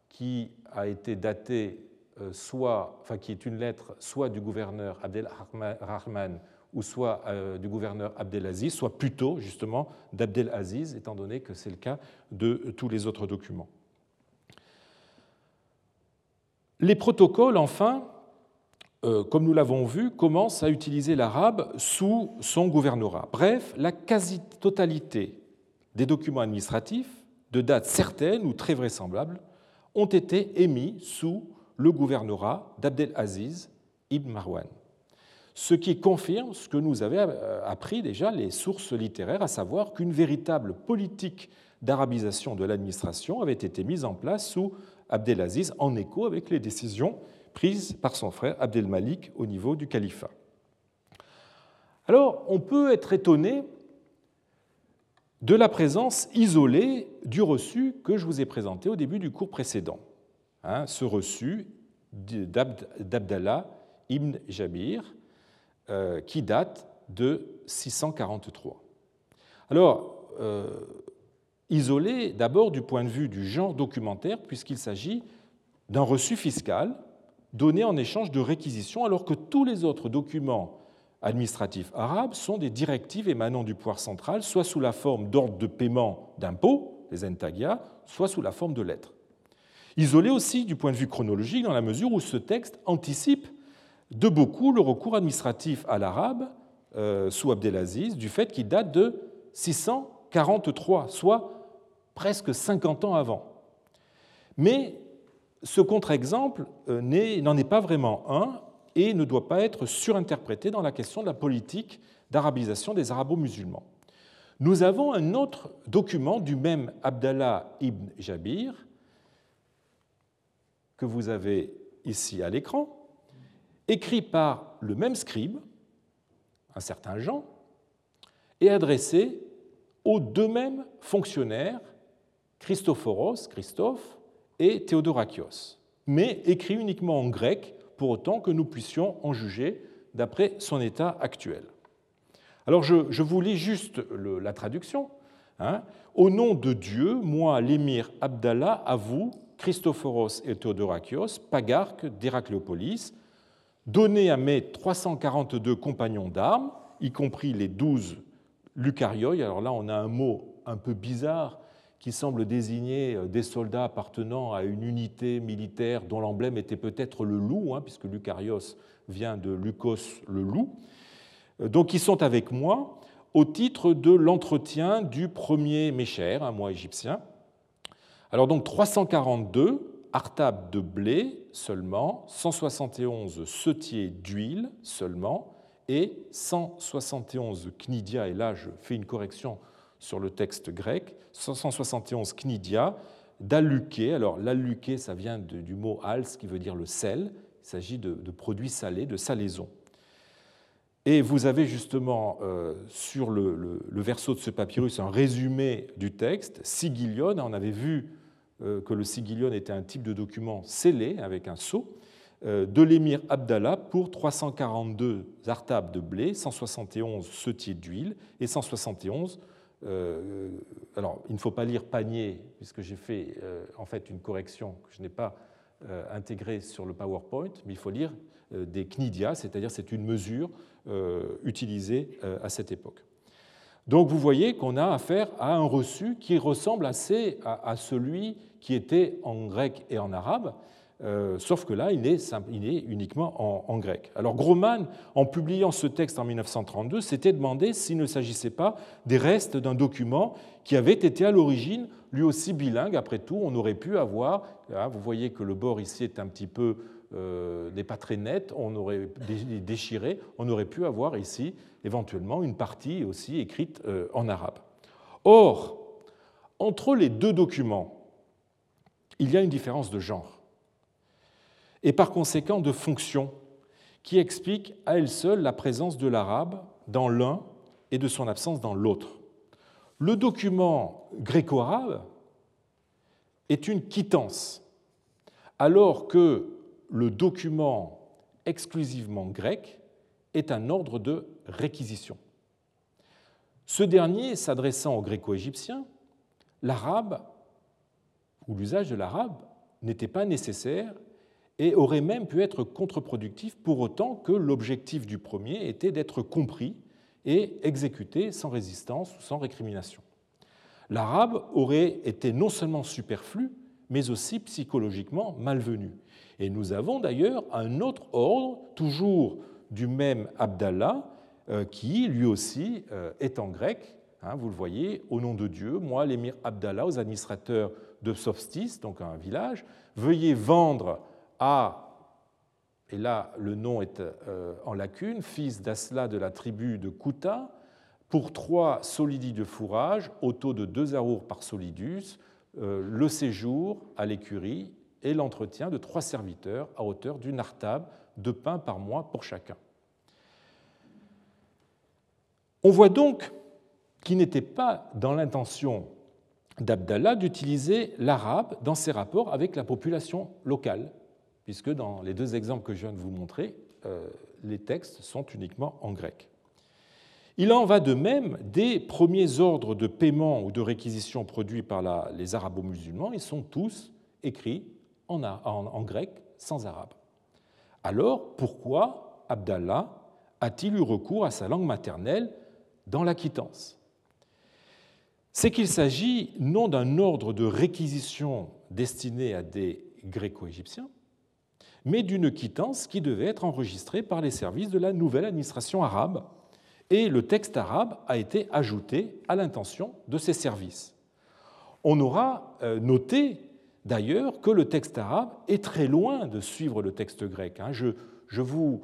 Speaker 2: qui a été daté euh, soit, enfin qui est une lettre soit du gouverneur Abdel Rahman ou soit du gouverneur Abdelaziz, soit plutôt justement d'Abdelaziz, étant donné que c'est le cas de tous les autres documents. Les protocoles, enfin, euh, comme nous l'avons vu, commence à utiliser l'arabe sous son gouvernorat. Bref, la quasi-totalité des documents administratifs, de date certaine ou très vraisemblable, ont été émis sous le gouvernorat d'Abdel Aziz ibn Marwan. Ce qui confirme ce que nous avaient euh, appris déjà les sources littéraires, à savoir qu'une véritable politique d'arabisation de l'administration avait été mise en place sous Abdelaziz en écho avec les décisions prise par son frère Abdelmalik au niveau du califat. Alors, on peut être étonné de la présence isolée du reçu que je vous ai présenté au début du cours précédent. Hein, ce reçu d'Abdallah ibn Jabir, euh, qui date de 643. Alors, euh, isolé d'abord du point de vue du genre documentaire, puisqu'il s'agit d'un reçu fiscal donnés en échange de réquisitions, alors que tous les autres documents administratifs arabes sont des directives émanant du pouvoir central, soit sous la forme d'ordres de paiement d'impôts, les entagia, soit sous la forme de lettres. Isolé aussi du point de vue chronologique, dans la mesure où ce texte anticipe de beaucoup le recours administratif à l'arabe euh, sous Abdelaziz, du fait qu'il date de 643, soit presque 50 ans avant. Mais ce contre-exemple euh, n'en est pas vraiment un et ne doit pas être surinterprété dans la question de la politique d'arabisation des arabo-musulmans. Nous avons un autre document du même Abdallah ibn Jabir, que vous avez ici à l'écran, écrit par le même scribe, un certain Jean, et adressé aux deux mêmes fonctionnaires, Christophoros, Christophe, et Théodorakios, mais écrit uniquement en grec, pour autant que nous puissions en juger d'après son état actuel. Alors je, vous lis juste la traduction. Hein. Au nom de Dieu, moi, l'émir Abdallah, à vous, Christophoros et Théodorakios, pagarque d'Héracléopolis, donnez à mes 342 compagnons d'armes, y compris les 12 Lucarioi. Alors là, on a un mot un peu bizarre qui semble désigner des soldats appartenant à une unité militaire dont l'emblème était peut-être le loup, hein, puisque Lucarios vient de Lucos le loup. Donc ils sont avec moi au titre de l'entretien du premier Méchère, un mois égyptien. Alors donc 342 artables de blé seulement, 171 setiers d'huile seulement, et 171 knidia, et là je fais une correction sur le texte grec, 171 knidia d'aluké. Alors l'aluké, ça vient du mot als qui veut dire le sel. Il s'agit de, produits salés, de salaison. Et vous avez justement euh, sur le, verso de ce papyrus un résumé du texte, sigillion. On avait vu que le sigillion était un type de document scellé avec un sceau euh, de l'émir Abdallah pour 342 artables de blé, 171 setiers d'huile et 171 alors, il ne faut pas lire panier, puisque j'ai fait en fait une correction que je n'ai pas intégrée sur le PowerPoint, mais il faut lire des knidia, c'est-à-dire c'est une mesure euh, utilisé euh, à cette époque. Donc vous voyez qu'on a affaire à un reçu qui ressemble assez à, celui qui était en grec et en arabe, euh, sauf que là, il est, uniquement en, grec. Alors Groman, en publiant ce texte en 1932, s'était demandé s'il ne s'agissait pas des restes d'un document qui avait été à l'origine lui aussi bilingue. Après tout, on aurait pu avoir, hein, vous voyez que le bord ici est un petit peu euh, n'est pas très net, on aurait déchiré, on aurait pu avoir ici éventuellement une partie aussi écrite euh, en arabe. Or, entre les deux documents, il y a une différence de genre et par conséquent de fonction qui explique à elle seule la présence de l'arabe dans l'un et de son absence dans l'autre. Le document gréco-arabe est une quittance, alors que le document exclusivement grec est un ordre de réquisition. Ce dernier, s'adressant aux gréco-égyptiens, l'arabe ou l'usage de l'arabe n'était pas nécessaire et aurait même pu être contre-productif pour autant que l'objectif du premier était d'être compris et exécuté sans résistance ou sans récrimination. L'arabe aurait été non seulement superflu, mais aussi psychologiquement malvenu. Et nous avons d'ailleurs un autre ordre, toujours du même Abdallah, euh, qui lui aussi euh, est en grec. Hein, vous le voyez, au nom de Dieu, moi, l'émir Abdallah, aux administrateurs de Sofstis, donc un village, veuillez vendre à, et là le nom est euh, en lacune, fils d'Asla de la tribu de Kouta, pour trois solidis de fourrage au taux de deux arours par solidus, le séjour à l'écurie et l'entretien de trois serviteurs à hauteur d'une artable de pain par mois pour chacun. On voit donc qu'il n'était pas dans l'intention d'Abdallah d'utiliser l'arabe dans ses rapports avec la population locale, puisque dans les deux exemples que je viens de vous montrer, euh, les textes sont uniquement en grec. Il en va de même des premiers ordres de paiement ou de réquisition produits par les arabo-musulmans, ils sont tous écrits en, grec sans arabe. Alors, pourquoi Abdallah a-t-il eu recours à sa langue maternelle dans la quittance? C'est qu'il s'agit non d'un ordre de réquisition destiné à des gréco-égyptiens, mais d'une quittance qui devait être enregistrée par les services de la nouvelle administration arabe, et le texte arabe a été ajouté à l'intention de ces services. On aura euh, noté d'ailleurs que le texte arabe est très loin de suivre le texte grec. Hein. Je, vous,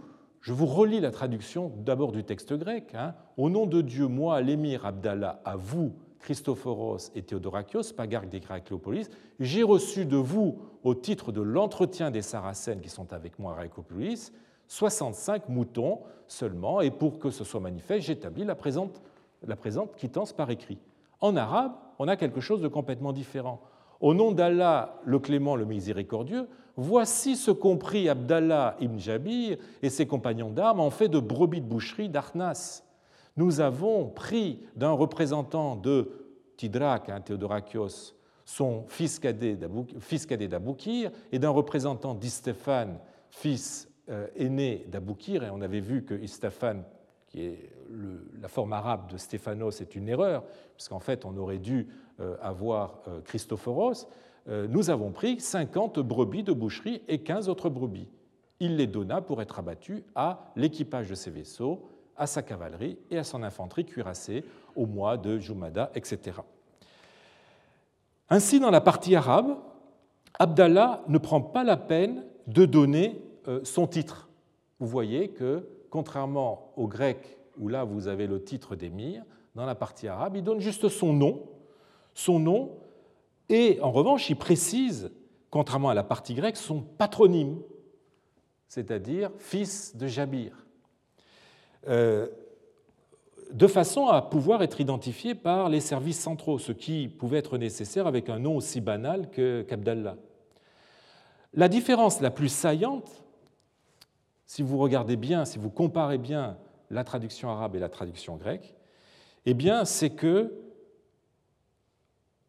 Speaker 2: relis la traduction d'abord du texte grec. Hein. Au nom de Dieu, moi, l'émir Abdallah, à vous, Christophoros et Théodorakios, pagarque des Cléopolis, j'ai reçu de vous, au titre de l'entretien des Saracènes qui sont avec moi à Cléopolis, 65 moutons seulement, et pour que ce soit manifeste, j'établis la présente quittance par écrit. En arabe, on a quelque chose de complètement différent. Au nom d'Allah, le clément, le miséricordieux, voici ce qu'ont pris Abdallah ibn Jabir et ses compagnons d'armes en fait de brebis de boucherie d'Arnas. Nous avons pris d'un représentant de Tidrak, hein, Théodorakios, son fils cadet d'Aboukir, et d'un représentant d'Istéphane, fils euh, aîné d'Aboukir, et on avait vu que Istéphane, qui est la forme arabe de Stéphanos, est une erreur, puisqu'en fait on aurait dû avoir Christophoros, nous avons pris 50 brebis de boucherie et 15 autres brebis. Il les donna pour être abattus à l'équipage de ses vaisseaux, à sa cavalerie et à son infanterie cuirassée au mois de Jumada, etc. Ainsi, dans la partie arabe, Abdallah ne prend pas la peine de donner euh, son titre. Vous voyez que, contrairement au grec, où là vous avez le titre d'émir, dans la partie arabe, il donne juste son nom, son nom, et en revanche, il précise, contrairement à la partie grecque, son patronyme, c'est-à-dire fils de Jabir. Euh, de façon à pouvoir être identifié par les services centraux, ce qui pouvait être nécessaire avec un nom aussi banal qu'Abdallah. La différence la plus saillante, si vous regardez bien, si vous comparez bien la traduction arabe et la traduction grecque, eh bien, c'est que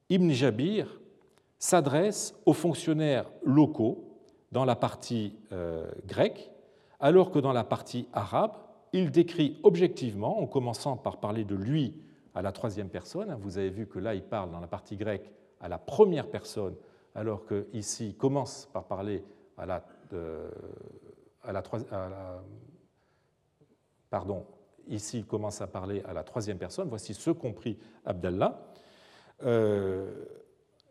Speaker 2: Ibn Jabir s'adresse aux fonctionnaires locaux dans la partie euh, grecque, alors que dans la partie arabe, il décrit objectivement, en commençant par parler de lui à la troisième personne. Vous avez vu que là, il parle dans la partie grecque à la première personne, alors qu'ici, il commence par parler à la, à la, pardon, ici, il commence à parler à la troisième personne. Voici ce compris Abdallah. Euh,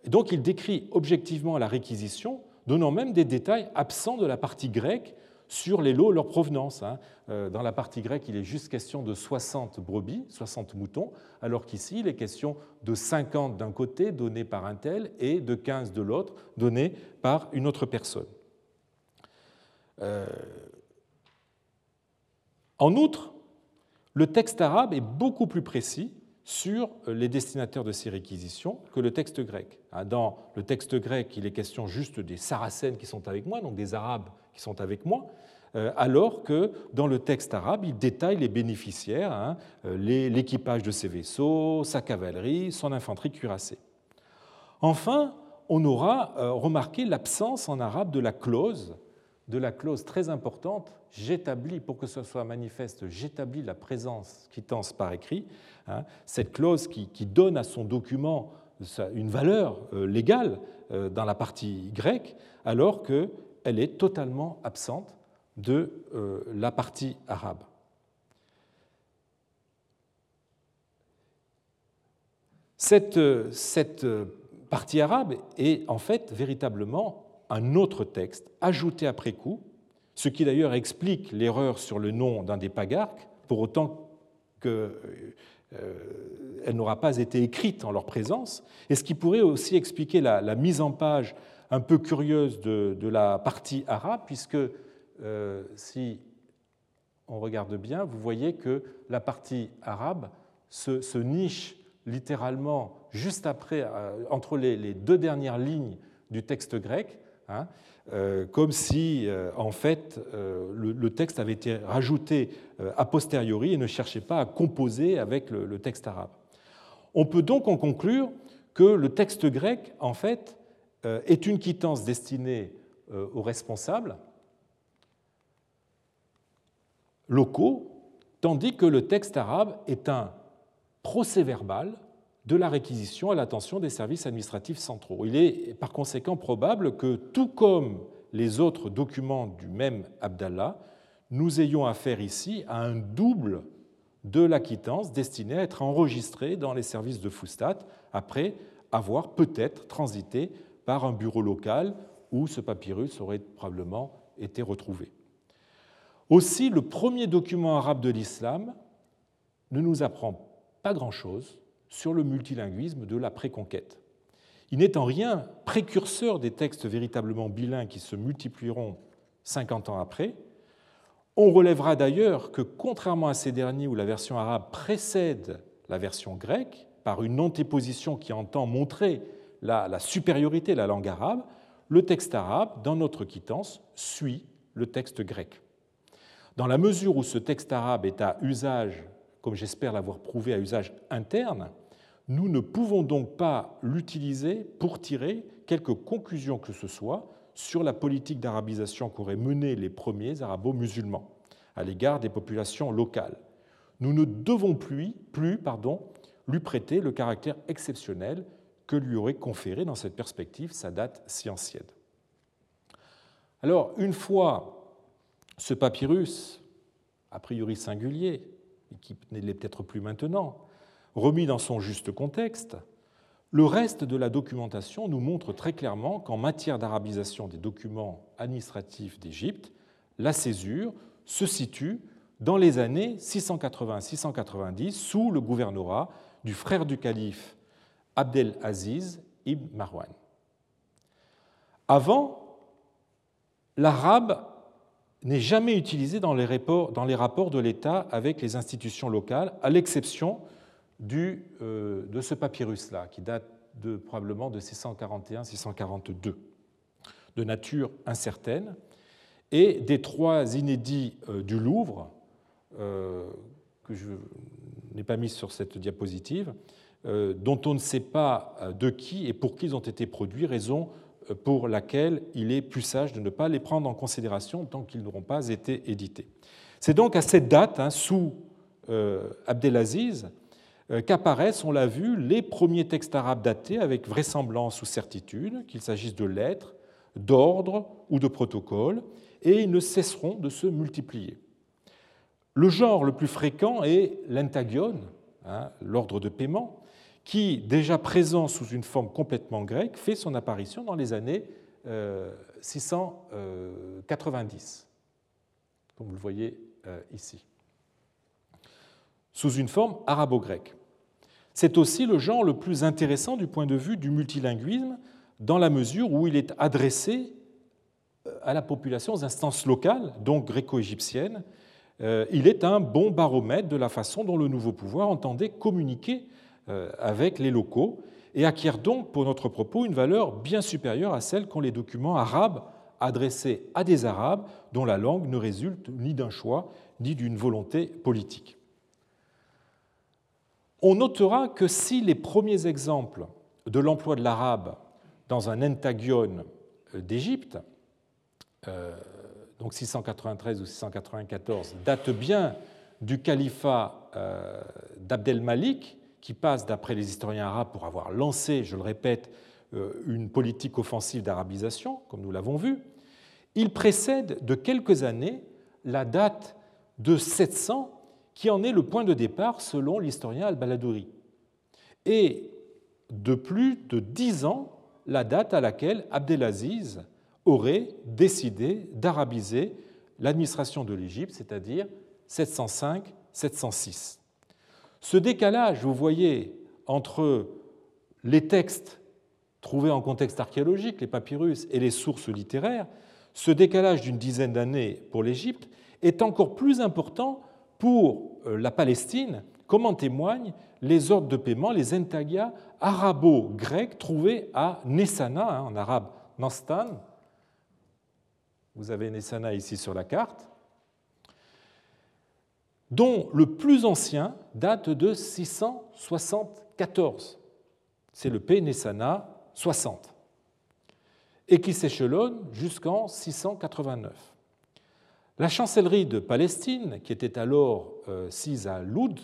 Speaker 2: donc, il décrit objectivement la réquisition, donnant même des détails absents de la partie grecque sur les lots, leur provenance. Hein. Euh, dans la partie grecque, il est juste question de 60 brebis, 60 moutons, alors qu'ici, il est question de 50 d'un côté, donnés par un tel, et de 15 de l'autre, donnés par une autre personne. Euh, en outre, le texte arabe est beaucoup plus précis sur les destinataires de ces réquisitions que le texte grec. Hein. Dans le texte grec, il est question juste des Saracènes qui sont avec moi, donc des Arabes qui sont avec moi, euh, alors que dans le texte arabe, il détaille les bénéficiaires, hein, euh, l'équipage de ses vaisseaux, sa cavalerie, son infanterie cuirassée. Enfin, on aura euh, remarqué l'absence en arabe de la clause, de la clause très importante, j'établis, pour que ce soit manifeste, j'établis la présence quittance par écrit, hein, cette clause qui, donne à son document une valeur légale dans la partie grecque, alors que elle est totalement absente de euh, la partie arabe. Cette, cette, partie arabe est en fait véritablement un autre texte ajouté après coup, ce qui d'ailleurs explique l'erreur sur le nom d'un des pagarques, pour autant qu'elle euh, n'aura pas été écrite en leur présence, et ce qui pourrait aussi expliquer la, mise en page un peu curieuse de, la partie arabe, puisque euh, si on regarde bien, vous voyez que la partie arabe se, niche littéralement juste après, euh, entre les, deux dernières lignes du texte grec, hein, euh, comme si en fait le, texte avait été rajouté a posteriori et ne cherchait pas à composer avec le texte arabe. On peut donc en conclure que le texte grec, en fait, euh, est une quittance destinée euh, aux responsables locaux, tandis que le texte arabe est un procès-verbal de la réquisition à l'attention des services administratifs centraux. Il est par conséquent probable que, tout comme les autres documents du même Abdallah, nous ayons affaire ici à un double de la quittance destiné à être enregistré dans les services de Foustat après avoir peut-être transité par un bureau local où ce papyrus aurait probablement été retrouvé. Aussi, le premier document arabe de l'islam ne nous apprend pas grand-chose sur le multilinguisme de la préconquête. Il n'est en rien précurseur des textes véritablement bilingues qui se multiplieront 50 ans après. On relèvera d'ailleurs que, contrairement à ces derniers où la version arabe précède la version grecque, par une antéposition qui entend montrer la, supériorité de la langue arabe, le texte arabe, dans notre quittance, suit le texte grec. Dans la mesure où ce texte arabe est à usage, comme j'espère l'avoir prouvé, à usage interne, nous ne pouvons donc pas l'utiliser pour tirer quelque conclusion que ce soit sur la politique d'arabisation qu'auraient menée les premiers arabo-musulmans à l'égard des populations locales. nous ne devons plus, lui prêter le caractère exceptionnel que lui aurait conféré dans cette perspective sa date si ancienne. Alors, une fois ce papyrus, a priori singulier, et qui ne l'est peut-être plus maintenant, remis dans son juste contexte, le reste de la documentation nous montre très clairement qu'en matière d'arabisation des documents administratifs d'Égypte, la césure se situe dans les années 680-690 sous le gouvernorat du frère du calife Abdel Aziz ibn Marwan. Avant, l'arabe n'est jamais utilisé dans les, rapports, de l'État avec les institutions locales, à l'exception euh, de ce papyrus-là, qui date probablement de 641-642, de nature incertaine, et des trois inédits euh, du Louvre, euh, que je n'ai pas mis sur cette diapositive, dont on ne sait pas de qui et pour qui ils ont été produits, raison pour laquelle il est plus sage de ne pas les prendre en considération tant qu'ils n'auront pas été édités. C'est donc à cette date, hein, sous Abdelaziz, euh, qu'apparaissent, on l'a vu, les premiers textes arabes datés avec vraisemblance ou certitude, qu'il s'agisse de lettres, d'ordres ou de protocoles, et ils ne cesseront de se multiplier. Le genre le plus fréquent est l'intagion, hein, l'ordre de paiement, qui, déjà présent sous une forme complètement grecque, fait son apparition dans les années 690, euh, comme vous le voyez euh, ici sous une forme arabo-grecque. C'est aussi le genre le plus intéressant du point de vue du multilinguisme, dans la mesure où il est adressé euh, à la population, aux instances locales, donc gréco-égyptiennes. Euh, il est un bon baromètre de la façon dont le nouveau pouvoir entendait communiquer euh, avec les locaux et acquiert donc, pour notre propos, une valeur bien supérieure à celle qu'ont les documents arabes adressés à des Arabes dont la langue ne résulte ni d'un choix ni d'une volonté politique. On notera que si les premiers exemples de l'emploi de l'arabe dans un entagion d'Égypte, euh, donc 693 ou 694, datent bien du califat euh, d'Abdel Malik, qui passe, d'après les historiens arabes, pour avoir lancé, je le répète, euh, une politique offensive d'arabisation, comme nous l'avons vu, il précède de quelques années la date de 700 qui en est le point de départ selon l'historien Al-Baladouri. Et de plus de dix ans, la date à laquelle Abdelaziz aurait décidé d'arabiser l'administration de l'Égypte, c'est-à-dire 705-706. Ce décalage, vous voyez, entre les textes trouvés en contexte archéologique, les papyrus, et les sources littéraires, ce décalage d'une dizaine d'années pour l'Égypte est encore plus important pour euh, la Palestine, comme en témoignent les ordres de paiement, les entagia arabo-grecs trouvés à Nessana, hein, en arabe Nastan. Vous avez Nessana ici sur la carte, dont le plus ancien date de 674. C'est le P Nessana 60, et qui s'échelonne jusqu'en 689. La chancellerie de Palestine, qui était alors euh, sise à Loud,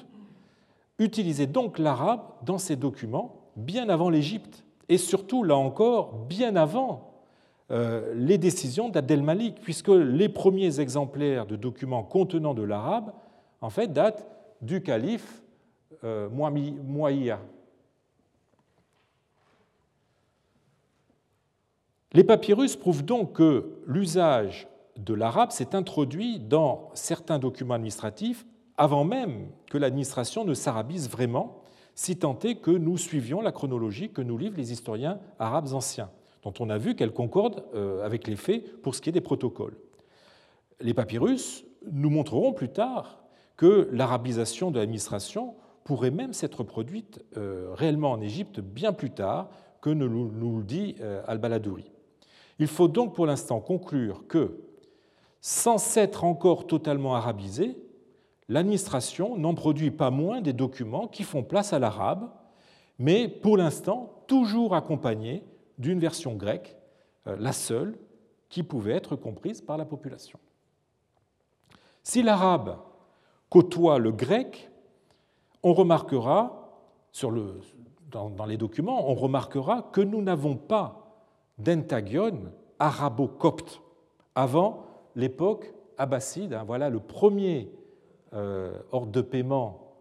Speaker 2: utilisait donc l'arabe dans ses documents bien avant l'Égypte, et surtout, là encore, bien avant euh, les décisions d'Abdel-Malik, puisque les premiers exemplaires de documents contenant de l'arabe, en fait, datent du calife euh, Les papyrus prouvent donc que l'usage de l'arabe s'est introduit dans certains documents administratifs avant même que l'administration ne s'arabise vraiment, si tant est que nous suivions la chronologie que nous livrent les historiens arabes anciens, dont on a vu qu'elle concorde euh, avec les faits pour ce qui est des protocoles. Les papyrus nous montreront plus tard que l'arabisation de l'administration pourrait même s'être produite euh, réellement en Égypte bien plus tard que nous le dit euh, Al-Baladouri. Il faut donc pour l'instant conclure que sans s'être encore totalement arabisée, l'administration n'en produit pas moins des documents qui font place à l'arabe, mais pour l'instant toujours accompagnés d'une version grecque, euh, la seule qui pouvait être comprise par la population. Si l'arabe côtoie le grec, on remarquera, dans, les documents, on remarquera que nous n'avons pas d'entagione arabo-copte avant l'époque abbasside. Hein. Voilà le premier euh, ordre de paiement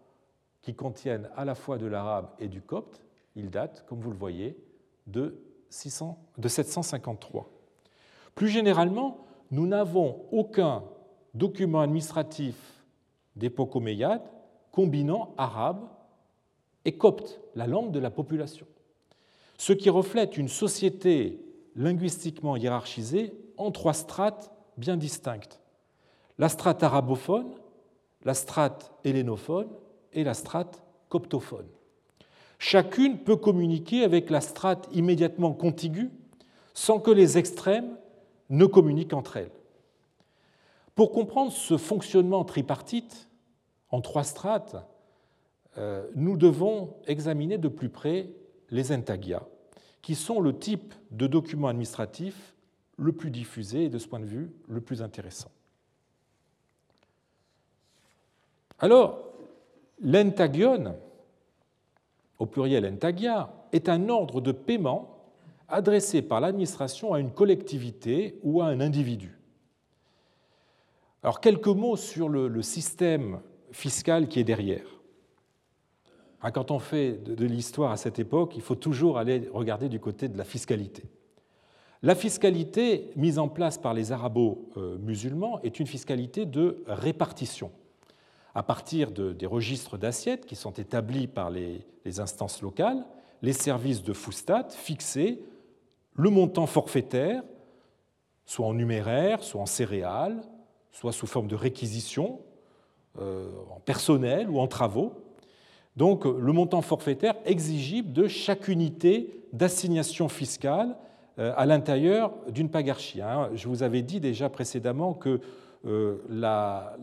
Speaker 2: qui contienne à la fois de l'arabe et du copte. Il date, comme vous le voyez, de, 600, de 753. Plus généralement, nous n'avons aucun document administratif d'époque omeyyade combinant arabe et copte, la langue de la population, ce qui reflète une société linguistiquement hiérarchisée en trois strates bien distinctes. La strate arabophone, la strate hellénophone et la strate coptophone. Chacune peut communiquer avec la strate immédiatement contiguë sans que les extrêmes ne communiquent entre elles. Pour comprendre ce fonctionnement tripartite en trois strates, euh, nous devons examiner de plus près les intagia, qui sont le type de document administratif le plus diffusé et de ce point de vue le plus intéressant. Alors, l'entagion, au pluriel entagia, est un ordre de paiement adressé par l'administration à une collectivité ou à un individu. Alors quelques mots sur le, système fiscal qui est derrière. Quand on fait de l'histoire à cette époque, il faut toujours aller regarder du côté de la fiscalité. La fiscalité mise en place par les arabo-musulmans est une fiscalité de répartition à partir des registres d'assiettes qui sont établis par les, instances locales, les services de Foustat fixaient le montant forfaitaire, soit en numéraire, soit en céréales, soit sous forme de réquisition, euh, en personnel ou en travaux. Donc le montant forfaitaire exigible de chaque unité d'assignation fiscale euh, à l'intérieur d'une pagarchie. Hein. Je vous avais dit déjà précédemment que euh, la,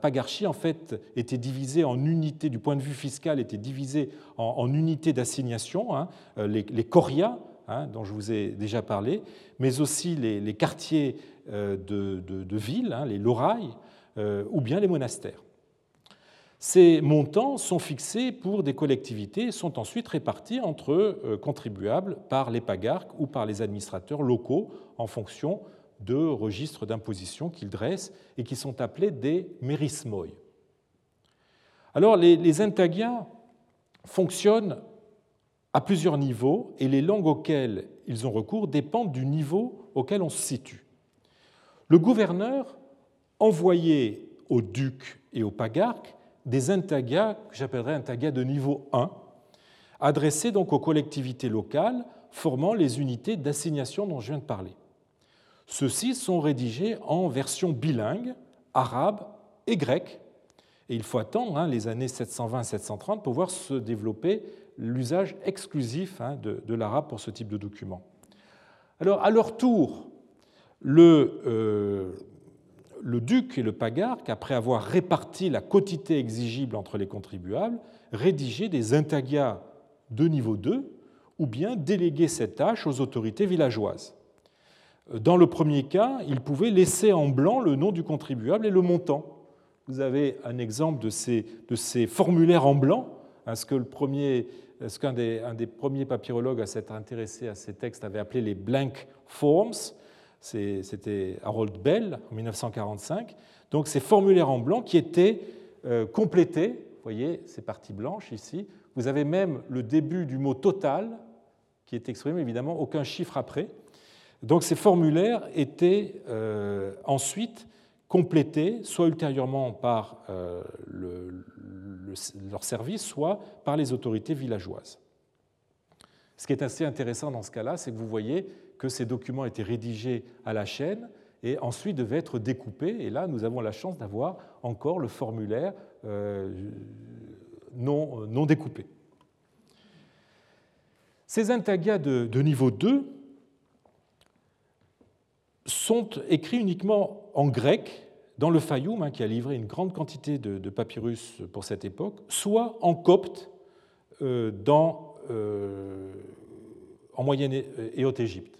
Speaker 2: pagarchie en fait était divisée en unités du point de vue fiscal était divisée en, unités d'assignation, hein, euh, les, les corias hein, dont je vous ai déjà parlé, mais aussi les, quartiers euh, de, de, ville, hein, les lorailles, ou bien les monastères. Ces montants sont fixés pour des collectivités et sont ensuite répartis entre contribuables par les pagarques ou par les administrateurs locaux en fonction de registres d'imposition qu'ils dressent et qui sont appelés des mérismoi. Alors, les, les intagiens fonctionnent à plusieurs niveaux et les langues auxquelles ils ont recours dépendent du niveau auquel on se situe. Le gouverneur envoyait aux ducs et aux pagarques des intagias que j'appellerais intagias de niveau 1, adressés donc aux collectivités locales formant les unités d'assignation dont je viens de parler. Ceux-ci sont rédigés en version bilingue, arabe et grecque. Et il faut attendre hein, les années 720-730 pour voir se développer l'usage exclusif hein, de, l'arabe pour ce type de document. Alors, à leur tour, le, euh, duc et le pagarque, après avoir réparti la quotité exigible entre les contribuables, rédigeaient des intagias de niveau 2 ou bien déléguaient cette tâche aux autorités villageoises. Dans le premier cas, il pouvait laisser en blanc le nom du contribuable et le montant. Vous avez un exemple de ces formulaires en blanc, ce que le premier, ce qu'un des, un des premiers papyrologues à s'être intéressé à ces textes avait appelé les blank forms. C'était Harold Bell en 1945. Donc ces formulaires en blanc qui étaient euh, complétés, vous voyez ces parties blanches ici. Vous avez même le début du mot total qui est exprimé, évidemment, aucun chiffre après. Donc ces formulaires étaient euh, ensuite complétés, soit ultérieurement par euh, leur service, soit par les autorités villageoises. Ce qui est assez intéressant dans ce cas-là, c'est que vous voyez que ces documents étaient rédigés à la chaîne et ensuite devaient être découpés. Et là, nous avons la chance d'avoir encore le formulaire euh, non, non, découpé. Ces intagias de, de niveau 2 sont écrits uniquement en grec dans le Fayoum, hein, qui a livré une grande quantité de, papyrus pour cette époque, soit en copte euh, dans, euh, en Moyenne et Haute-Égypte.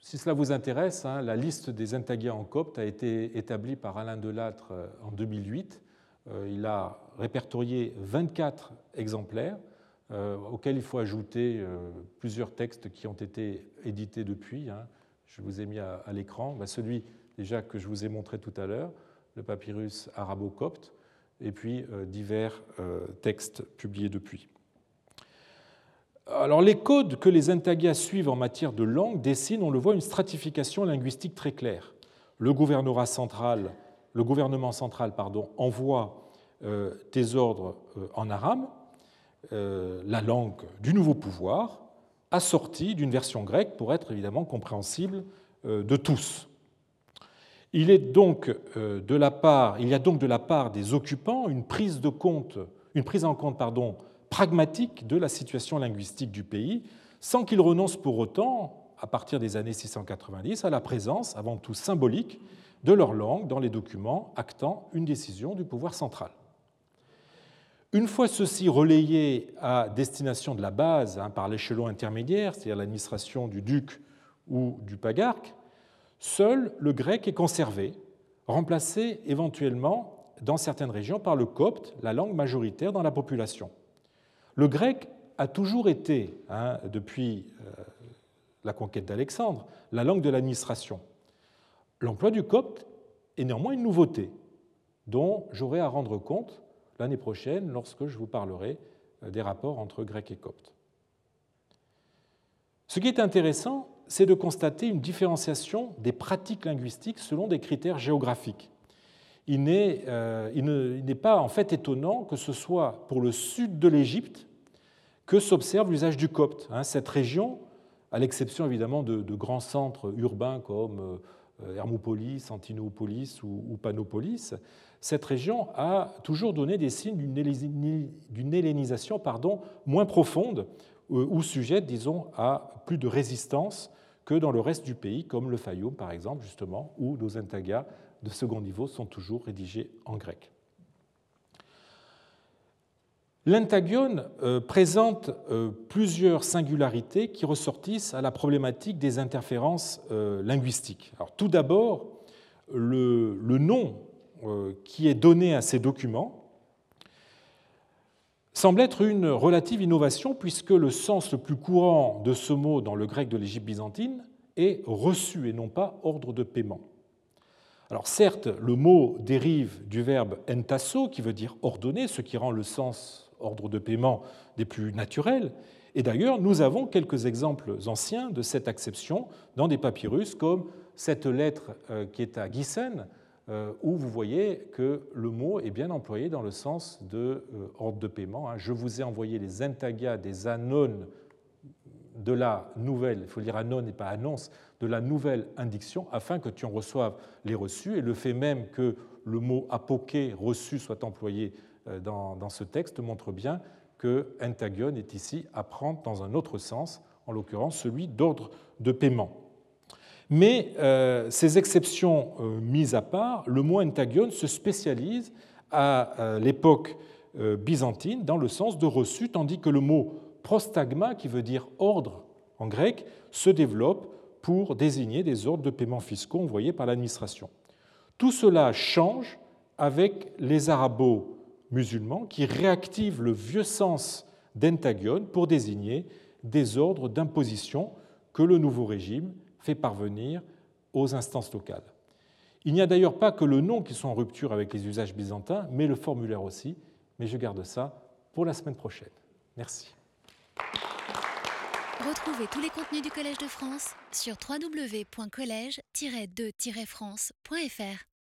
Speaker 2: si cela vous intéresse, hein, la liste des intagia en copte a été établie par Alain Delattre euh, en 2008. Euh, il a répertorié 24 exemplaires euh, auxquels il faut ajouter plusieurs textes qui ont été édités depuis. Hein. Je vous ai mis à, l'écran bah, celui déjà que je vous ai montré tout à l'heure, le papyrus arabo-copte, et puis divers textes publiés depuis. Alors les codes que les intagias suivent en matière de langue dessinent, on le voit, une stratification linguistique très claire. Le central, le gouvernement central envoie euh, des ordres euh, en arabe, euh, la langue du nouveau pouvoir, assortie d'une version grecque pour être évidemment compréhensible de tous. Il, est donc, de la part, il y a donc de la part des occupants une prise, de compte, en compte pragmatique de la situation linguistique du pays, sans qu'il renonce pour autant, à partir des années 690, à la présence, avant tout symbolique, de leur langue dans les documents actant une décision du pouvoir central. Une fois ceci relayé à destination de la base hein, par l'échelon intermédiaire, c'est-à-dire l'administration du duc ou du pagarque, seul le grec est conservé, remplacé éventuellement dans certaines régions par le copte, la langue majoritaire dans la population. Le grec a toujours été, hein, depuis euh, la conquête d'Alexandre, la langue de l'administration. L'emploi du copte est néanmoins une nouveauté dont j'aurai à rendre compte l'année prochaine lorsque je vous parlerai euh, des rapports entre grec et copte. Ce qui est intéressant, c'est de constater une différenciation des pratiques linguistiques selon des critères géographiques. Euh, il n'est pas en fait étonnant que ce soit pour le sud de l'Égypte que s'observe l'usage du copte. Hein. Cette région, à l'exception évidemment de, grands centres urbains comme euh, Hermopolis, Antinopolis ou, Panopolis, cette région a toujours donné des signes d'une hellénisation pardon, moins profonde euh, ou sujette, disons, à plus de résistance que dans le reste du pays, comme le Fayoum par exemple, justement, où nos intagas de second niveau sont toujours rédigés en grec. L'Intagion euh, présente euh, plusieurs singularités qui ressortissent à la problématique des interférences linguistiques. Tout d'abord, le, nom qui est donné à ces documents semble être une relative innovation puisque le sens le plus courant de ce mot dans le grec de l'Égypte byzantine est reçu et non pas ordre de paiement. Alors certes, le mot dérive du verbe entasso, qui veut dire ordonner, ce qui rend le sens ordre de paiement des plus naturels. Et d'ailleurs, nous avons quelques exemples anciens de cette acception dans des papyrus, comme cette lettre euh, qui est à Gissen, euh, où vous voyez que le mot est bien employé dans le sens de euh, ordre de paiement. Hein. Je vous ai envoyé les intagas des anones de la nouvelle, il faut dire anon et pas annonce, de la nouvelle indiction, afin que tu en reçoives les reçus. Et le fait même que le mot apoké, reçu, soit employé euh, dans, ce texte montre bien que entagion est ici à prendre dans un autre sens, en l'occurrence celui d'ordre de paiement. Mais euh, ces exceptions euh, mises à part, le mot entagion se spécialise à l'époque byzantine dans le sens de reçu, tandis que le mot prostagma, qui veut dire ordre en grec, se développe pour désigner des ordres de paiement fiscaux envoyés par l'administration. Tout cela change avec les arabos musulmans qui réactivent le vieux sens d'entagion pour désigner des ordres d'imposition que le nouveau régime fait parvenir aux instances locales. Il n'y a d'ailleurs pas que le nom qui soit en rupture avec les usages byzantins, mais le formulaire aussi, mais je garde ça pour la semaine prochaine. Merci.
Speaker 1: Retrouvez tous les contenus du Collège de France sur www.colège-2-france.fr.